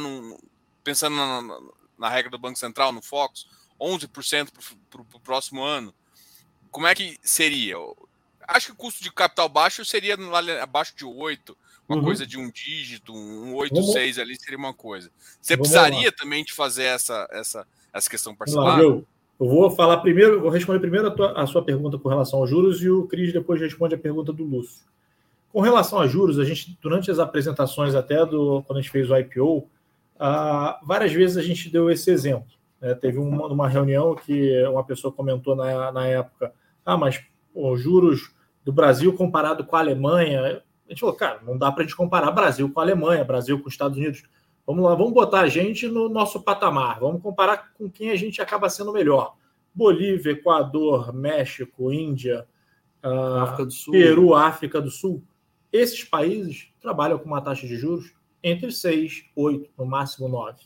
pensando na, na, na, regra do Banco Central, no Fox, 11% para o próximo ano. Como é que seria? Acho que o custo de capital baixo seria abaixo de 8, uma uhum. coisa de um dígito, um 8, Vamos... 6 ali seria uma coisa. Você Vamos precisaria lá. também de fazer essa, essa, essa questão parcelada? eu, eu vou falar primeiro, vou responder primeiro a, tua, a, sua pergunta com relação aos juros e o Cris depois responde a pergunta do Lúcio. Com relação a juros, a gente, durante as apresentações até do quando a gente fez o IPO, ah, várias vezes a gente deu esse exemplo. Né? Teve uma, uma reunião que uma pessoa comentou na, na época, ah, mas os juros do Brasil comparado com a Alemanha, a gente falou, cara, não dá para a gente comparar Brasil com a Alemanha, Brasil com os Estados Unidos. Vamos lá, vamos botar a gente no nosso patamar, vamos comparar com quem a gente acaba sendo melhor. Bolívia, Equador, México, Índia, uh, África Peru, África do Sul. Esses países trabalham com uma taxa de juros entre 6, 8, no máximo 9.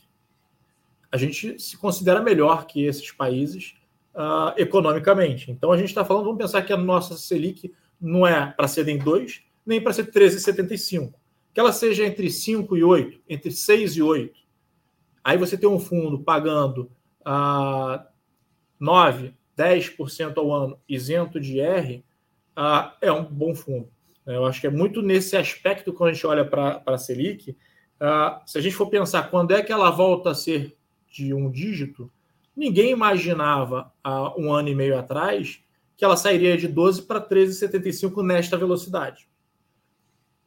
A gente se considera melhor que esses países uh, economicamente. Então a gente está falando, vamos pensar que a nossa Selic não é para ser em 2, nem para ser 13,75. Que ela seja entre 5 e 8, entre 6 e 8. Aí você tem um fundo pagando ah, 9, 10% ao ano isento de R, ah, é um bom fundo. Eu acho que é muito nesse aspecto quando a gente olha para a Selic. Ah, se a gente for pensar quando é que ela volta a ser de um dígito, ninguém imaginava há um ano e meio atrás que ela sairia de 12 para 13,75 nesta velocidade.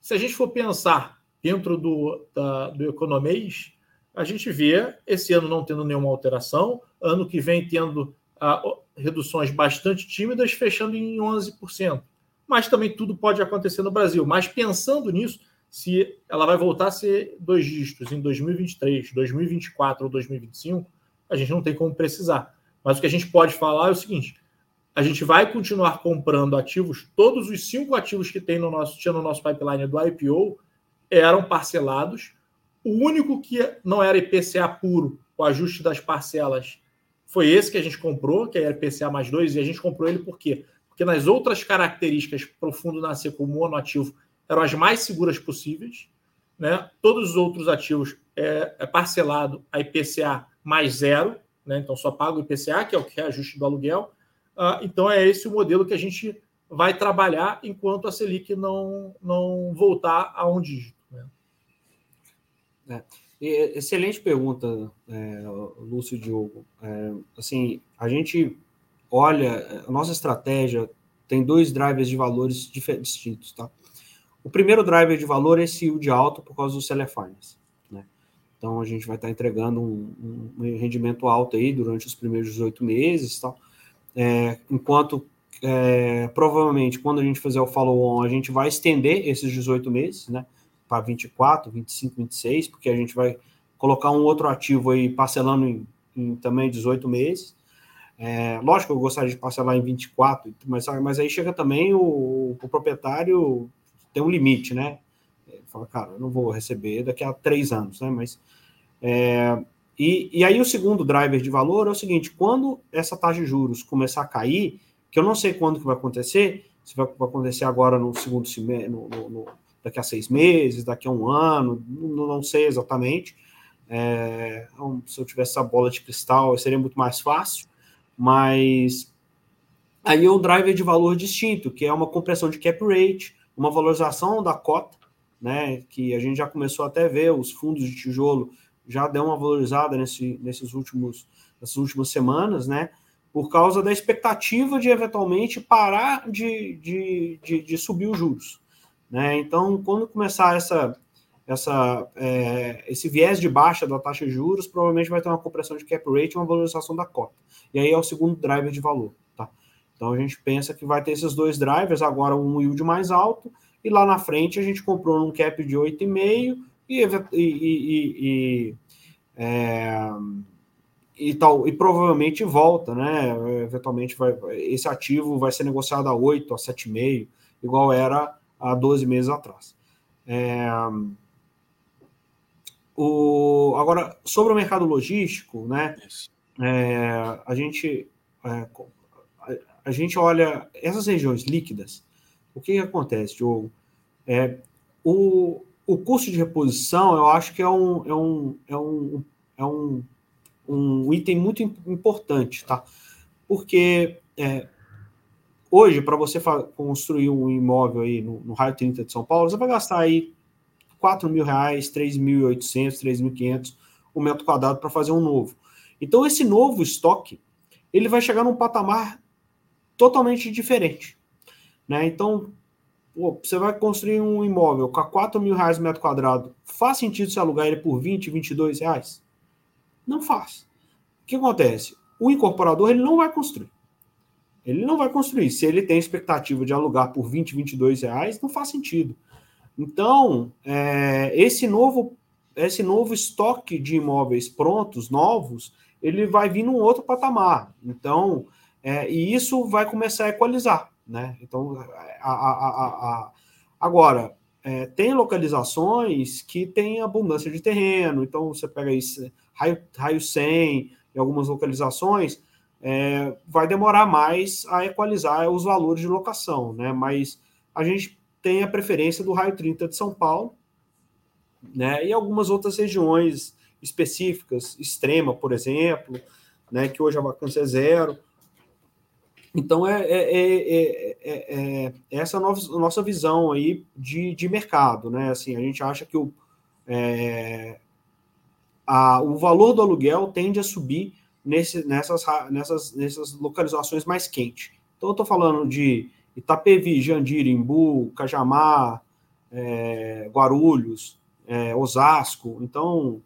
Se a gente for pensar dentro do, da, do economês, a gente vê esse ano não tendo nenhuma alteração, ano que vem tendo ah, reduções bastante tímidas, fechando em 11%. Mas também tudo pode acontecer no Brasil. Mas pensando nisso, se ela vai voltar a ser dois dígitos em 2023, 2024 ou 2025, a gente não tem como precisar. Mas o que a gente pode falar é o seguinte: a gente vai continuar comprando ativos, todos os cinco ativos que tem no nosso, tinha no nosso pipeline do IPO eram parcelados. O único que não era IPCA puro, o ajuste das parcelas, foi esse que a gente comprou, que é IPCA mais dois, e a gente comprou ele por quê? Porque nas outras características para o fundo nascer como monoativo eram as mais seguras possíveis. Né? Todos os outros ativos é, é parcelado a IPCA mais zero, né? então só paga o IPCA, que é o que é do aluguel ah, então é esse o modelo que a gente vai trabalhar enquanto a Selic não, não voltar a um dígito. Né? É. Excelente pergunta, é, Lúcio Diogo. É, assim, a gente olha, a nossa estratégia tem dois drivers de valores distintos, tá? O primeiro driver de valor é esse de alto por causa do Finance. Então, a gente vai estar entregando um, um rendimento alto aí durante os primeiros 18 meses, tal. É, enquanto é, provavelmente quando a gente fizer o follow-on, a gente vai estender esses 18 meses, né? Para 24, 25, 26, porque a gente vai colocar um outro ativo aí parcelando em, em também 18 meses. É, lógico eu gostaria de parcelar em 24, mas, mas aí chega também o, o proprietário tem um limite, né? Fala, cara, eu não vou receber daqui a três anos, né? Mas é, e, e aí o segundo driver de valor é o seguinte: quando essa taxa de juros começar a cair, que eu não sei quando que vai acontecer, se vai, vai acontecer agora no segundo semestre, no, no, no, daqui a seis meses, daqui a um ano, não, não sei exatamente. É, então, se eu tivesse essa bola de cristal, seria muito mais fácil, mas aí é um driver de valor distinto, que é uma compressão de cap rate, uma valorização da cota, né, que a gente já começou até a ver, os fundos de tijolo já deu uma valorizada nesse, nesses últimos, nessas últimas semanas, né, por causa da expectativa de eventualmente parar de, de, de, de subir os juros. Né? Então, quando começar essa, essa, é, esse viés de baixa da taxa de juros, provavelmente vai ter uma compressão de cap rate e uma valorização da cota. E aí é o segundo driver de valor. Tá? Então a gente pensa que vai ter esses dois drivers, agora um yield mais alto, e lá na frente a gente comprou num cap de 8,5 e, e, e, e, é, e, tal, e provavelmente volta, né? Eventualmente vai, esse ativo vai ser negociado a 8, a 7,5, igual era há 12 meses atrás. É, o, agora, sobre o mercado logístico, né? É, a gente é, a gente olha essas regiões líquidas, o que, que acontece, Diogo? É, o, o custo de reposição, eu acho que é um, é um, é um, é um, um item muito importante, tá? Porque é, hoje, para você construir um imóvel aí no, no, raio 30 de São Paulo, você vai gastar aí 4 mil reais, 3.800, 3.500 um metro quadrado para fazer um novo. Então, esse novo estoque, ele vai chegar num patamar totalmente diferente. Né? Então, pô, você vai construir um imóvel com 4 mil reais metro quadrado, faz sentido se alugar ele por 20, 22 reais? Não faz. O que acontece? O incorporador ele não vai construir. Ele não vai construir. Se ele tem expectativa de alugar por 20, 22 reais, não faz sentido. Então, é, esse novo esse novo estoque de imóveis prontos, novos, ele vai vir num outro patamar. Então, é, e isso vai começar a equalizar, né? Então, a, a, a, agora, é, tem localizações que têm abundância de terreno, então você pega isso, raio, raio 100, em algumas localizações, é, vai demorar mais a equalizar os valores de locação, né? Mas a gente tem a preferência do raio 30 de São Paulo, né? E algumas outras regiões específicas, extrema, por exemplo, né? Que hoje a vacância é zero. Então, é, é, é, é essa nova, nossa visão aí de, de mercado, né? Assim, a gente acha que o, a, o valor do aluguel tende a subir nesse, nessas, nessas, nessas localizações mais quentes. Então, eu estou falando de Itapevi, Jandira, Imbu, Cajamar, é, Guarulhos, é, Osasco. Então,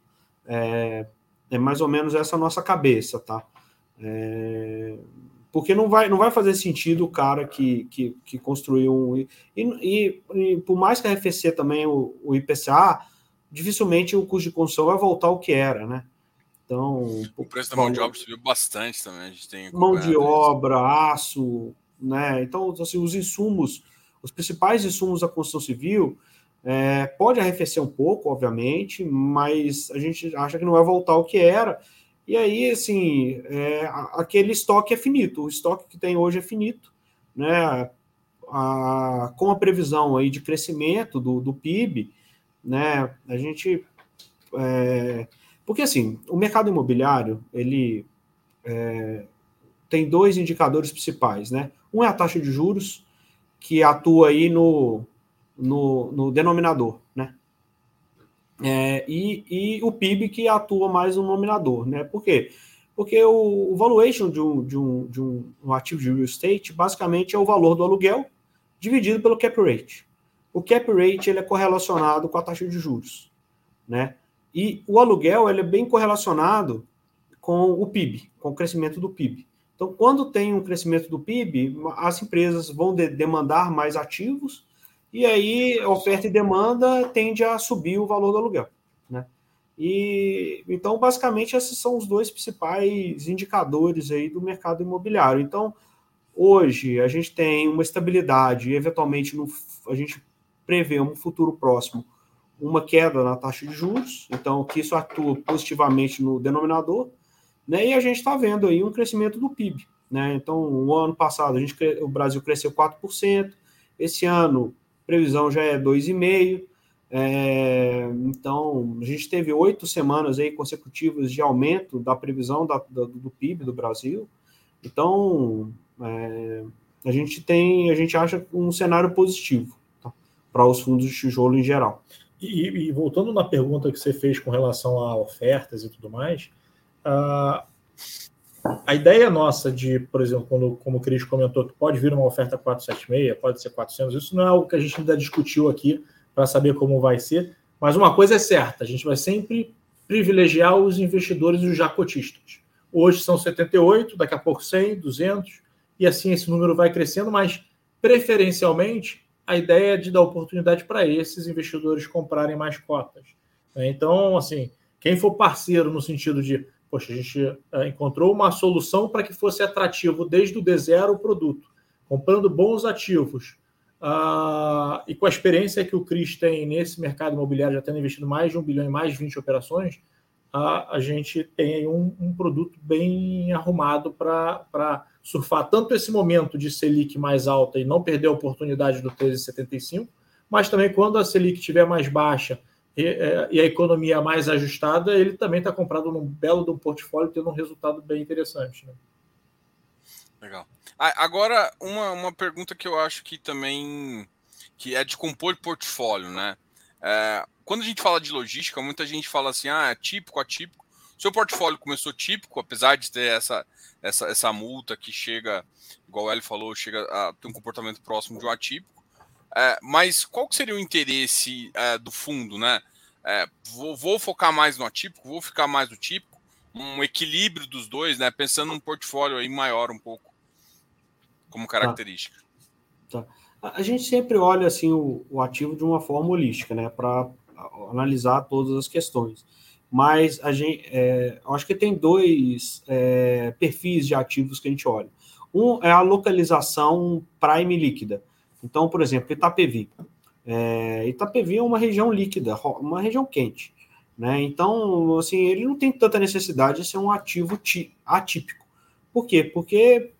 é, é, mais ou menos essa nossa cabeça, tá? Porque não vai, não vai fazer sentido o cara que, que, que construiu um. E, e, e, por mais que arrefecer também o, o, IPCA, dificilmente o custo de construção vai voltar ao que era, né? Então. O preço da mão de obra subiu bastante também. A gente tem mão de obra, aço, né? Então, assim, os insumos, os principais insumos da construção civil. É, pode arrefecer um pouco, obviamente, mas a gente acha que não vai voltar ao que era. E aí, assim, é, aquele estoque é finito, o estoque que tem hoje é finito, né? A, com a previsão aí de crescimento do, do PIB, né? A gente. É, porque assim, o mercado imobiliário, ele é, tem dois indicadores principais, né? Um é a taxa de juros, que atua aí no, no, no denominador, né? É, e, e, o PIB que atua mais no nominador, né? Por quê? Porque o, o valuation de um, de, um, de um, um, ativo de real estate basicamente é o valor do aluguel dividido pelo cap rate. O cap rate ele é correlacionado com a taxa de juros, né? E o aluguel ele é bem correlacionado com o PIB, com o crescimento do PIB. Então, quando tem um crescimento do PIB, as empresas vão de demandar mais ativos e aí oferta e demanda tende a subir o valor do aluguel. Né? E então, basicamente, esses são os dois principais indicadores aí do mercado imobiliário. Então, hoje a gente tem uma estabilidade e, eventualmente, no, a gente prevê um futuro próximo uma queda na taxa de juros, então que isso atua positivamente no denominador, né? E a gente está vendo aí um crescimento do PIB, né? Então, o ano passado a gente, o Brasil cresceu 4%, esse ano previsão já é 2,5%. É, então, a gente teve oito semanas aí consecutivas de aumento da previsão da, da, do PIB do Brasil. Então, é, a gente tem, a gente acha um cenário positivo tá? para os fundos de tijolo em geral. E, e, voltando na pergunta que você fez com relação a ofertas e tudo mais, a, a ideia nossa de, por exemplo, quando, como o Cris comentou, que pode vir uma oferta 476, pode ser 400, isso não é algo que a gente ainda discutiu aqui para saber como vai ser, mas uma coisa é certa, a gente vai sempre privilegiar os investidores e os jacotistas. Hoje são 78, daqui a pouco 100, 200, e assim esse número vai crescendo, mas preferencialmente a ideia é de dar oportunidade para esses investidores comprarem mais cotas. Então, assim, quem for parceiro no sentido de poxa, a gente uh, encontrou uma solução para que fosse atrativo desde o D0 o produto, comprando bons ativos. Uh, e com a experiência que o Cris tem nesse mercado imobiliário, já tendo investido mais de um bilhão em mais de 20 operações, uh, a gente tem um, um produto bem arrumado para surfar tanto esse momento de Selic mais alta e não perder a oportunidade do 13,75, mas também quando a Selic estiver mais baixa e, é, e a economia mais ajustada, ele também está comprado num belo do portfólio, tendo um resultado bem interessante. Né? Legal. Agora, uma, uma pergunta que eu acho que também que é de compor portfólio, né? É, quando a gente fala de logística, muita gente fala assim, ah, é típico, atípico. Seu portfólio começou típico, apesar de ter essa, essa, essa multa que chega, igual o Eli falou, chega a ter um comportamento próximo de um atípico. É, mas qual seria o interesse é, do fundo, né? É, vou, vou, focar mais no atípico, vou ficar mais no típico, um equilíbrio dos dois, né? Pensando num portfólio aí maior um pouco como tá. característica. Tá. tá. A gente sempre olha assim o, o ativo de uma forma holística, né? Para analisar todas as questões. Mas a gente, é, acho que tem dois é, perfis de ativos que a gente olha. Um é a localização prime líquida. Então, por exemplo, Itapevi. É, Itapevi é uma região líquida, uma região quente. Né? Então, assim, ele não tem tanta necessidade de ser um ativo atípico. Por quê? Porque,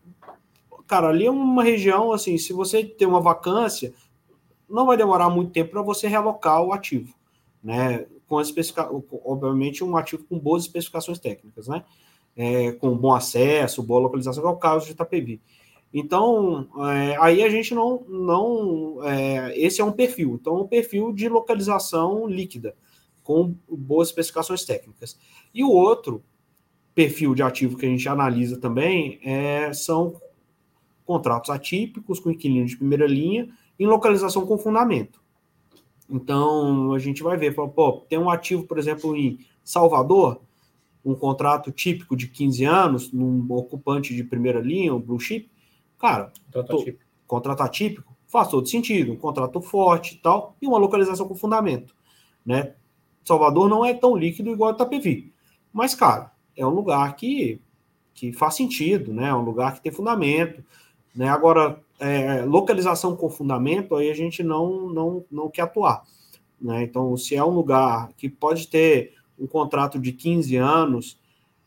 cara, ali é uma região, assim, se você tem uma vacância, não vai demorar muito tempo para você realocar o ativo, né? Com especifica... obviamente um ativo com boas especificações técnicas, né? É, com bom acesso, boa localização, que é o caso de Itapevi. Então, é, aí a gente não. não é, esse é um perfil. Então, um perfil de localização líquida, com boas especificações técnicas. E o outro perfil de ativo que a gente analisa também é, são contratos atípicos com inquilinos de primeira linha em localização com fundamento. Então, a gente vai ver, pô, tem um ativo, por exemplo, em Salvador, um contrato típico de 15 anos, num ocupante de primeira linha, um blue chip, Cara, contrato, atípico. contrato atípico faz todo sentido, um contrato forte e tal, e uma localização com fundamento, né? Salvador não é tão líquido igual Itapevi, mas, cara, é um lugar que, que faz sentido, né? É um lugar que tem fundamento, né? Agora, é, localização com fundamento, aí a gente não, não, não quer atuar, né? Então, se é um lugar que pode ter um contrato de 15 anos,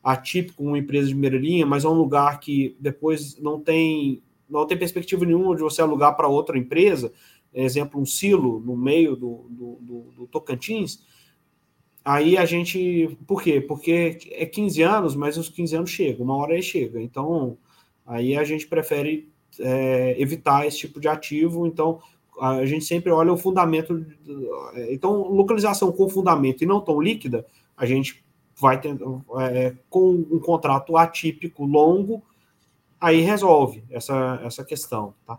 atípico, uma empresa de primeira linha, mas é um lugar que depois não tem não tem perspectiva nenhuma de você alugar para outra empresa, exemplo, um silo no meio do, do, do, do, Tocantins, aí a gente. Por quê? Porque é 15 anos, mas os 15 anos chegam, uma hora aí chega. Então, aí a gente prefere é, evitar esse tipo de ativo. Então, a gente sempre olha o fundamento. Então, localização com fundamento e não tão líquida, a gente vai ter, é, com um contrato atípico longo, aí resolve essa, essa questão, tá?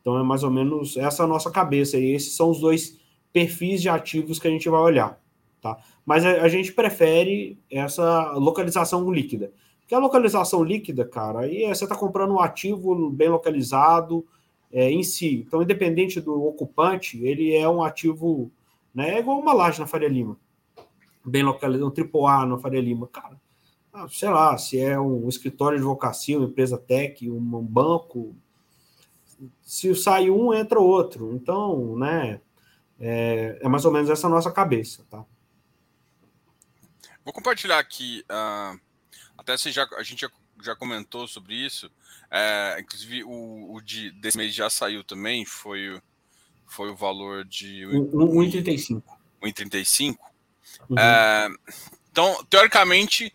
Então é mais ou menos essa nossa cabeça e esses são os dois perfis de ativos que a gente vai olhar, tá? Mas a, a gente prefere essa localização líquida. Porque a localização líquida, cara, aí é, você está comprando um ativo bem localizado é, em si. Então, independente do ocupante, ele é um ativo, né? É igual uma laje na Faria Lima bem localizado, um AAA na Faria Lima, cara, ah, sei lá, se é um escritório de advocacia, uma empresa tech, um banco, se sai um, entra outro. Então, né, é, é mais ou menos essa nossa cabeça, tá? Vou compartilhar aqui, uh, até se já, a gente já, já comentou sobre isso, é, inclusive o, o de, desse mês já saiu também, foi, foi o valor de 1,35. 1,35. Uhum. É, então, teoricamente,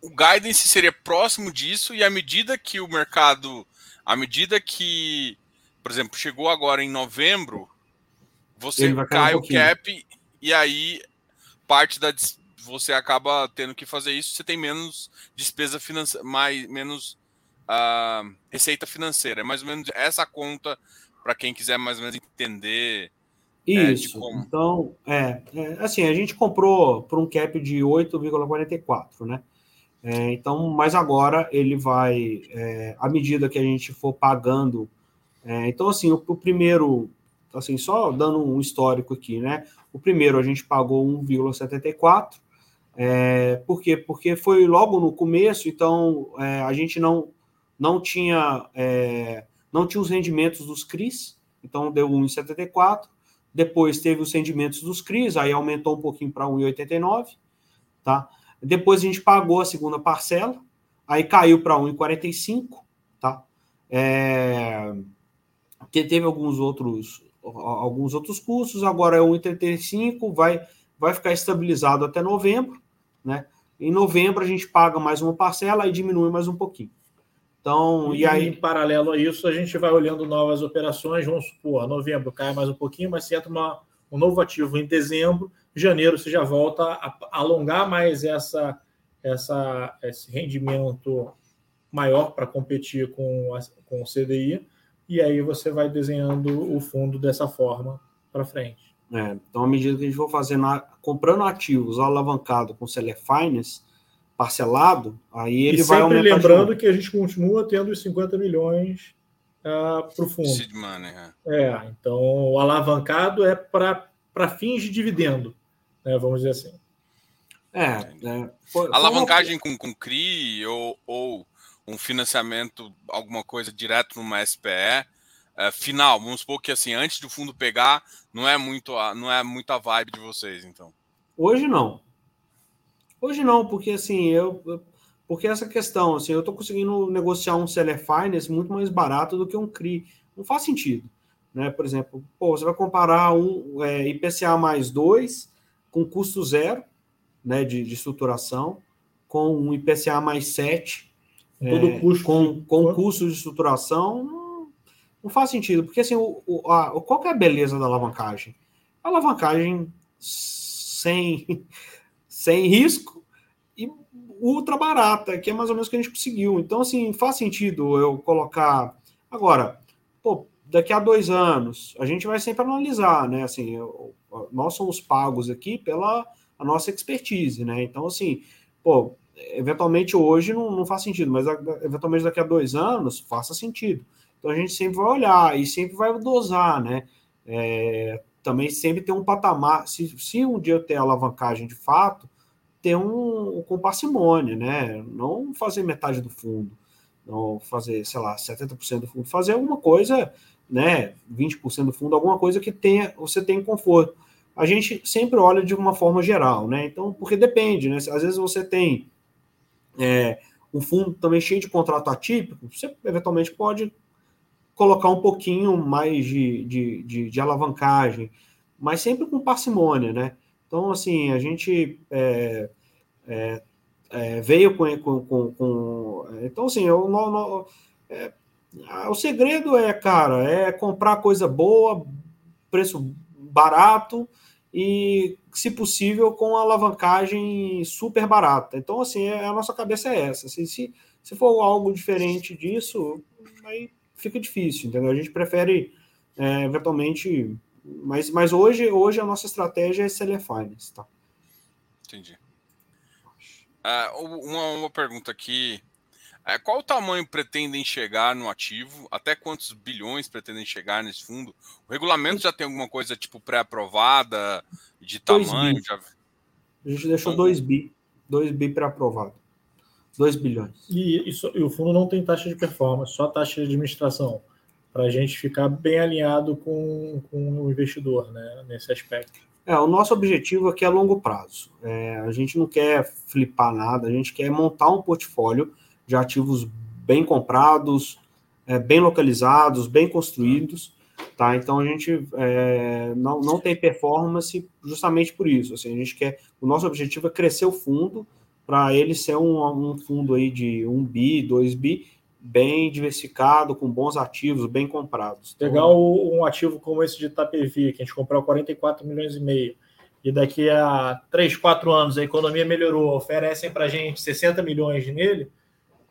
o guidance seria próximo disso, e à medida que o mercado, à medida que, por exemplo, chegou agora em novembro, você cai um o cap e aí parte da você acaba tendo que fazer isso, você tem menos despesa financeira, mais menos uh, receita financeira. É mais ou menos essa conta para quem quiser mais ou menos entender. É, isso. É, então, é, é, assim, a gente comprou por um cap de 8,44, né? É, então, mas agora ele vai, é, à medida que a gente for pagando. É, então, assim, o, o, primeiro, assim, só dando um histórico aqui, né? O primeiro a gente pagou 1,74. É, por quê? Porque foi logo no começo, então a gente não, não tinha não tinha os rendimentos dos CRIs, então deu 1,74. Depois teve os rendimentos dos CRIs, aí aumentou um pouquinho para 1,89, tá? Depois a gente pagou a segunda parcela, aí caiu para 1,45, tá? É, teve alguns outros alguns outros custos, agora é 1,35, vai vai ficar estabilizado até novembro, né? Em novembro a gente paga mais uma parcela e diminui mais um pouquinho. Então, e, e aí. Em paralelo a isso, a gente vai olhando novas operações. Vamos supor, novembro cai mais um pouquinho, mas se entra uma, um novo ativo em dezembro, janeiro você já volta a alongar mais essa, essa, esse rendimento maior para competir com, a, com o CDI, e aí você vai desenhando o fundo dessa forma para frente. É, então, à medida que a gente for fazendo, comprando ativos alavancado com Seller Finance, parcelado, aí ele e vai aumentar. lembrando que a gente continua tendo os 50 milhões uh, para o fundo. Seed money, é. é, então o alavancado é para fins de dividendo né, vamos dizer assim. É, é foi, alavancagem com, com CRI ou, ou um financiamento, alguma coisa direto numa SPE. É, final, vamos supor que assim, antes do fundo pegar, não é muito a, não é muita vibe de vocês, então. Hoje não. Hoje não, porque assim, eu, porque essa questão, assim, eu estou conseguindo negociar um seller finance muito mais barato do que um CRI. Não faz sentido, né? Por exemplo, pô, você vai comparar um é, IPCA mais dois com custo zero né, de, de estruturação, com um IPCA mais 7, Todo é, custo com, com custo de estruturação, não, não, faz sentido. Porque assim, o, o, a, qual é a beleza da alavancagem? A alavancagem sem, sem risco e ultra barata, que é mais ou menos o que a gente conseguiu. Então, assim, faz sentido eu colocar. Agora, pô, daqui a dois anos, a gente vai sempre analisar, né? Assim, eu, nós somos pagos aqui pela a nossa expertise, né? Então, assim, pô, eventualmente hoje não, não faz sentido, mas eventualmente daqui a dois anos faça sentido. Então a gente sempre vai olhar e sempre vai dosar, né? É, também sempre tem um patamar. Se, se um dia eu ter alavancagem de fato, ter um, com parcimônia, né? Não fazer metade do fundo, não fazer, sei lá, 70% do fundo, fazer alguma coisa né, 20% do fundo, alguma coisa que tenha, você tem conforto. A gente sempre olha de uma forma geral, né? Então, porque depende, né? Às vezes você tem é, um fundo também cheio de contrato atípico, você eventualmente pode colocar um pouquinho mais de, de, de, de alavancagem, mas sempre com parcimônia, né? Então, assim, a gente é, é, é, veio com, com, com, com, Então, assim, eu, é, o segredo é, cara, é comprar coisa boa, preço barato e, se possível, com alavancagem super barata. Então, assim, a nossa cabeça é essa. Se, se, se for algo diferente disso, aí fica difícil, entendeu? A gente prefere, é, eventualmente... Mas, mas hoje, hoje a nossa estratégia é seller finance, tá? Entendi. Uh, uma, uma pergunta aqui é, qual o tamanho pretendem chegar no ativo? Até quantos bilhões pretendem chegar nesse fundo? O regulamento já tem alguma coisa tipo pré-aprovada de tamanho? Já... A gente deixou 2 bi, 2 bi pré-aprovado. 2 bilhões. E, isso, e o fundo não tem taxa de performance, só taxa de administração, para a gente ficar bem alinhado com, com o investidor né, nesse aspecto. É, o nosso objetivo aqui é a longo prazo. É, a gente não quer flipar nada, a gente quer montar um portfólio de ativos bem comprados, é, bem localizados, bem construídos, tá? Então a gente é, não, não tem performance justamente por isso. Assim, a gente quer, o nosso objetivo é crescer o fundo para ele ser um, um fundo aí de 1 bi, 2 bi, bem diversificado, com bons ativos, bem comprados. Então, Legal um ativo como esse de Itapevi, que a gente comprou 44 milhões e meio, e daqui a 3, 4 anos a economia melhorou, oferecem para a gente 60 milhões nele,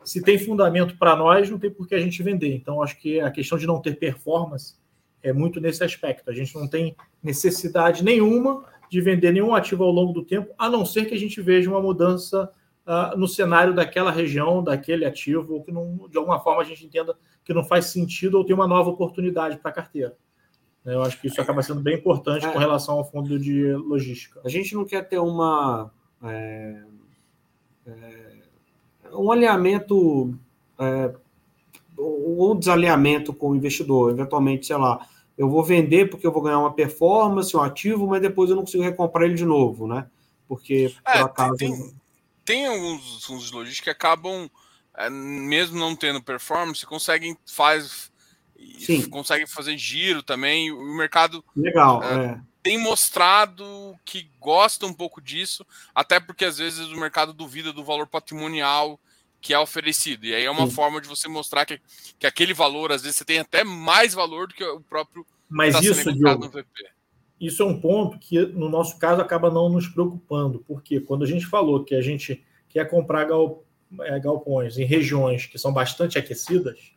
se tem fundamento para nós, não tem por que a gente vender. Então, acho que a questão de não ter performance é muito nesse aspecto. A gente não tem necessidade nenhuma de vender nenhum ativo ao longo do tempo, a não ser que a gente veja uma mudança uh, no cenário daquela região, daquele ativo, ou que não, de alguma forma a gente entenda que não faz sentido ou tem uma nova oportunidade para a carteira. Né, eu acho que isso acaba sendo bem importante é. com relação ao fundo de logística. A gente não quer ter uma é, é, um alinhamento é, ou um desalinhamento com o investidor. Eventualmente, sei lá, eu vou vender porque eu vou ganhar uma performance, um ativo, mas depois eu não consigo recomprar ele de novo, né? Porque, por é, acaso. Tem, tem alguns fundos de logística que acabam, é, mesmo não tendo performance, conseguem faz, Sim. conseguem fazer giro também. O mercado Legal, é, é. tem mostrado que gosta um pouco disso, até porque às vezes o mercado duvida do valor patrimonial que é oferecido. E aí é uma Sim. forma de você mostrar que, que aquele valor, às vezes, você tem até mais valor do que o próprio. Mas tá isso, Diogo, isso é um ponto que, no nosso caso, acaba não nos preocupando, porque quando a gente falou que a gente quer comprar gal, é, galpões em regiões que são bastante aquecidas,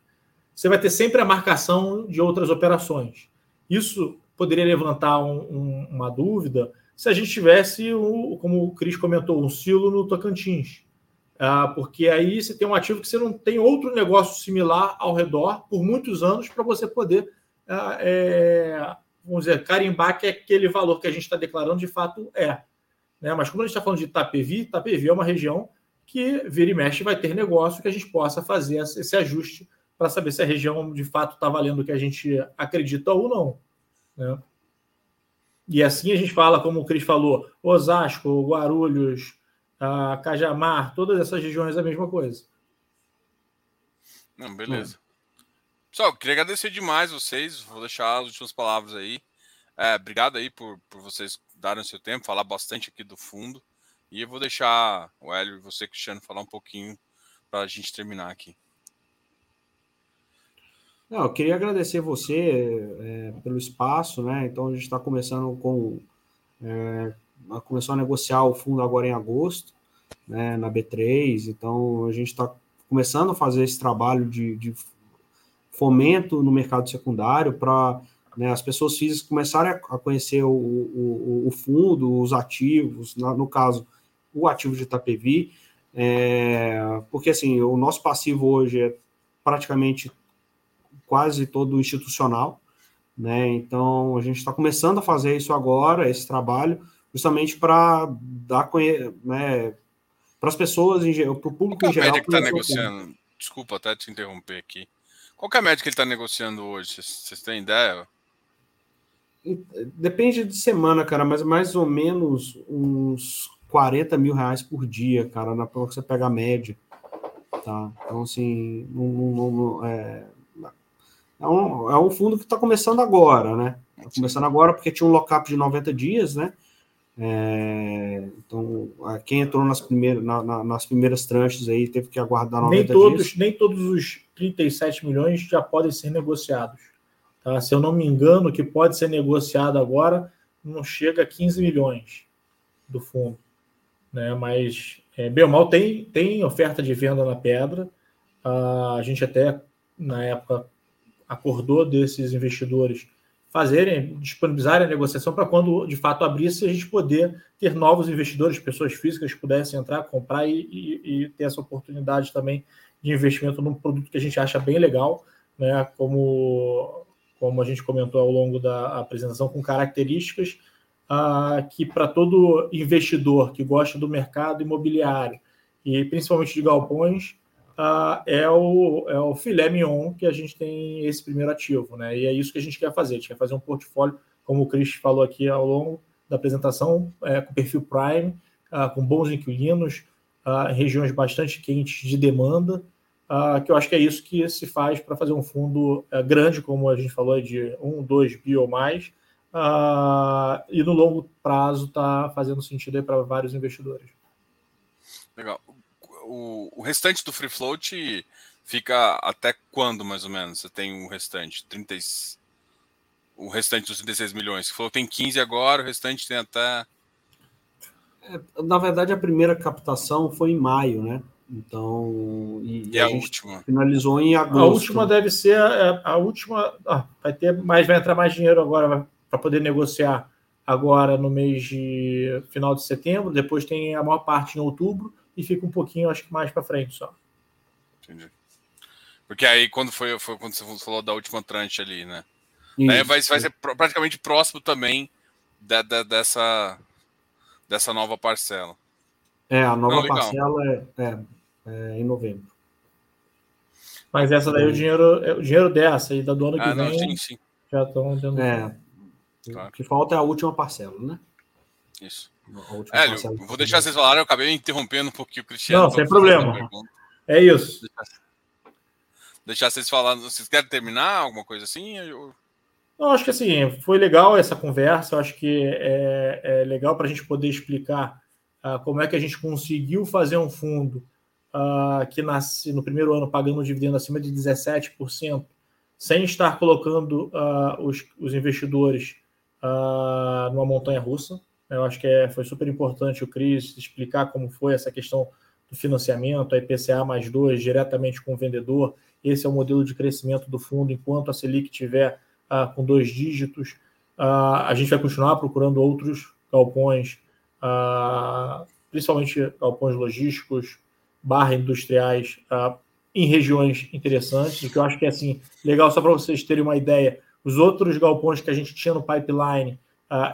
você vai ter sempre a marcação de outras operações. Isso poderia levantar um, um, uma dúvida se a gente tivesse, um, como o Cris comentou, um silo no Tocantins. Ah, porque aí você tem um ativo que você não tem outro negócio similar ao redor por muitos anos para você poder ah, é, vamos dizer, carimbar que aquele valor que a gente está declarando de fato é. Né? Mas quando a gente está falando de Itapevi, Itapevi é uma região que vira e mexe vai ter negócio que a gente possa fazer esse ajuste para saber se a região de fato está valendo o que a gente acredita ou não. Né? E assim a gente fala, como o Cris falou, Osasco, Guarulhos, Cajamar, todas essas regiões é a mesma coisa. Não, beleza. Pessoal, queria agradecer demais vocês. Vou deixar as últimas palavras aí. É, obrigado aí por, por vocês darem o seu tempo, falar bastante aqui do fundo. E eu vou deixar o Hélio e você, Cristiano, falar um pouquinho para a gente terminar aqui. Não, eu queria agradecer você é, pelo espaço, né? Então a gente está começando com. É, começou a negociar o fundo agora em agosto, né, na B3. Então a gente está começando a fazer esse trabalho de, de fomento no mercado secundário para né, as pessoas físicas começarem a conhecer o, o, o fundo, os ativos, no caso, o ativo de Itapevi, é, porque assim, o nosso passivo hoje é praticamente quase todo institucional, né? Então a gente está começando a fazer isso agora, esse trabalho, justamente para dar né, para as pessoas, para o público Qual em geral. que está negociando? Desculpa até te interromper aqui. Qual é a média que ele está negociando hoje? Vocês têm ideia? Depende de semana, cara, mas mais ou menos uns 40 mil reais por dia, cara, na prova que você pega a média. Tá? Então, assim, não, não, não, é, é, um, é um fundo que está começando agora, né? Tá começando agora porque tinha um lockup de 90 dias, né? É, então, quem entrou nas primeiras, na, na, nas primeiras tranches aí teve que aguardar 90 nem todos, dias. Nem todos os 37 milhões já podem ser negociados. Tá? Se eu não me engano, o que pode ser negociado agora não chega a 15 milhões do fundo. Né? Mas, é, bem ou mal, tem, tem oferta de venda na pedra. a gente até, na época, acordou desses investidores fazerem, disponibilizarem a negociação para quando de fato abrisse, a gente poder ter novos investidores, pessoas físicas que pudessem entrar, comprar e, e, e, ter essa oportunidade também de investimento num produto que a gente acha bem legal, né? Como, como a gente comentou ao longo da apresentação, com características uh, que para todo investidor que gosta do mercado imobiliário e principalmente de galpões, uh, é, o, é o filé mignon que a gente tem esse primeiro ativo. Né? E é isso que a gente quer fazer. A gente quer fazer um portfólio, como o Chris falou aqui ao longo da apresentação, é, com perfil Prime, uh, com bons inquilinos, uh, regiões bastante quentes de demanda, uh, que eu acho que é isso que se faz para fazer um fundo uh, grande, como a gente falou, de um, dois bi ou mais, e no longo prazo está fazendo sentido para vários investidores. Legal. O, o, restante do free float fica até quando, mais ou menos? Você tem o um restante? 30, o restante dos 36 milhões. Você falou tem 15 agora, o restante tem até. É, na verdade, a primeira captação foi em maio, né? Então. E, e a, a última? Finalizou em agosto. A última deve ser a, a última. Ah, vai ter mais, vai entrar mais dinheiro agora para poder negociar agora no mês de final de setembro. Depois tem a maior parte em outubro e fica um pouquinho, acho que mais para frente só. Entendi. Porque aí quando foi, foi quando você falou da última tranche ali, né? Isso, vai, vai ser praticamente próximo também da, da, dessa, dessa nova parcela. É, a nova Não, parcela é, é, é, em novembro. Mas essa daí, o dinheiro, é, o dinheiro dessa e da do ano que ah, vem, sim, sim. já estão dando. É. Claro. O que falta é a última parcela, né? Isso. É, vou deixar vocês falarem, eu acabei interrompendo um pouquinho o Cristiano. Não, sem problema. É isso. Deixar, deixar vocês falando. Vocês querem terminar alguma coisa assim? Eu... Eu acho que assim, foi legal essa conversa. Eu acho que é, é legal para a gente poder explicar uh, como é que a gente conseguiu fazer um fundo uh, que nasce no primeiro ano pagando um dividendo acima de 17%, sem estar colocando uh, os, os, investidores numa montanha russa. Eu acho que é, foi super importante o Cris explicar como foi essa questão do financiamento, a IPCA mais dois, diretamente com o vendedor. Esse é o modelo de crescimento do fundo, enquanto a Selic tiver uh, com dois dígitos. Uh, a gente vai continuar procurando outros galpões, uh, principalmente galpões logísticos, barra industriais, em regiões interessantes, que eu acho que é assim, legal só para vocês terem uma ideia. Os outros galpões que a gente tinha no pipeline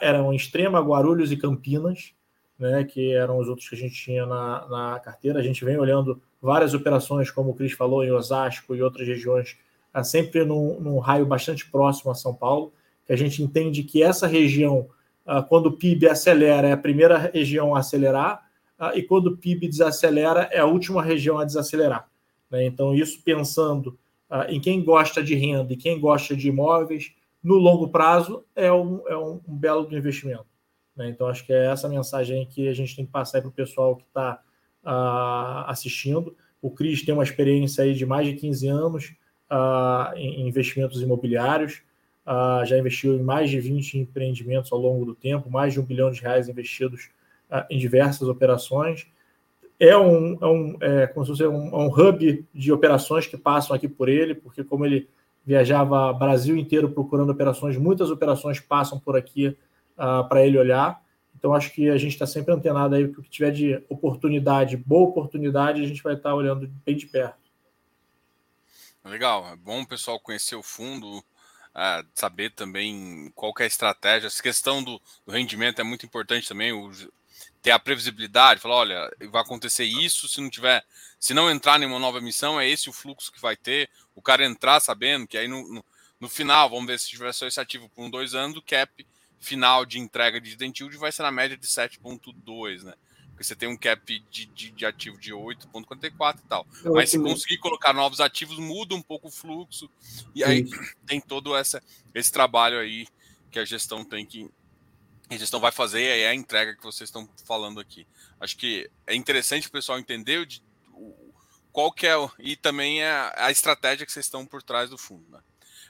eram Extrema, Guarulhos e Campinas, né, que eram os outros que a gente tinha na, na carteira. A gente vem olhando várias operações, como o Cris falou, em Osasco e outras regiões Tá sempre num, num, raio bastante próximo a São Paulo, que a gente entende que essa região, ah, quando o PIB acelera, é a primeira região a acelerar, ah, e quando o PIB desacelera, é a última região a desacelerar. Né? Então, isso pensando ah, em quem gosta de renda e quem gosta de imóveis, no longo prazo, é um, é um, um belo investimento. Né? Então, acho que é essa mensagem que a gente tem que passar para o pessoal que está assistindo. O Cris tem uma experiência aí de mais de 15 anos, uh, em investimentos imobiliários, uh, já investiu em mais de 20 empreendimentos ao longo do tempo, mais de um bilhão de reais investidos uh, em diversas operações. É um, é um, é, como se fosse um, um hub de operações que passam aqui por ele, porque como ele viajava Brasil inteiro procurando operações, muitas operações passam por aqui para ele olhar. Então, acho que a gente está sempre antenado aí, que o que tiver de oportunidade, boa oportunidade, a gente vai estar tá olhando bem de perto. Legal, é bom o pessoal conhecer o fundo, uh, saber também qual é a estratégia. Essa questão do, do, rendimento é muito importante também, o, ter a previsibilidade, falar, olha, vai acontecer isso, se não tiver, se não entrar nenhuma nova emissão, é esse o fluxo que vai ter, o cara entrar sabendo que aí no, no, no final, vamos ver se tiver só esse ativo por um, dois anos, o cap final de entrega de yield vai ser na média de 7.2, né? porque você tem um cap de, de, de ativo de 8,44 e tal. Mas se conseguir colocar novos ativos, muda um pouco o fluxo, e aí Sim. tem todo essa, esse trabalho aí que a gestão tem que. A gestão vai fazer, é a entrega que vocês estão falando aqui. Acho que é interessante o pessoal entender de, o, qual que é e também é a estratégia que vocês estão por trás do fundo. Né?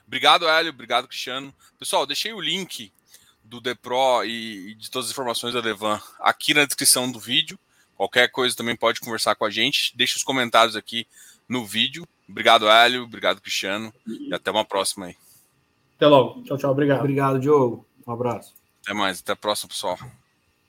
Obrigado, Hélio. Obrigado, Cristiano. Pessoal, deixei o link do DePro e, e de todas as informações da Devan aqui na descrição do vídeo. Qualquer coisa também pode conversar com a gente. Deixe os comentários aqui no vídeo. Obrigado, Hélio. Obrigado, Cristiano. E até uma próxima aí. Até logo. Tchau, tchau. Obrigado. Obrigado, Diogo. Um abraço. Até mais. Até a próxima, pessoal.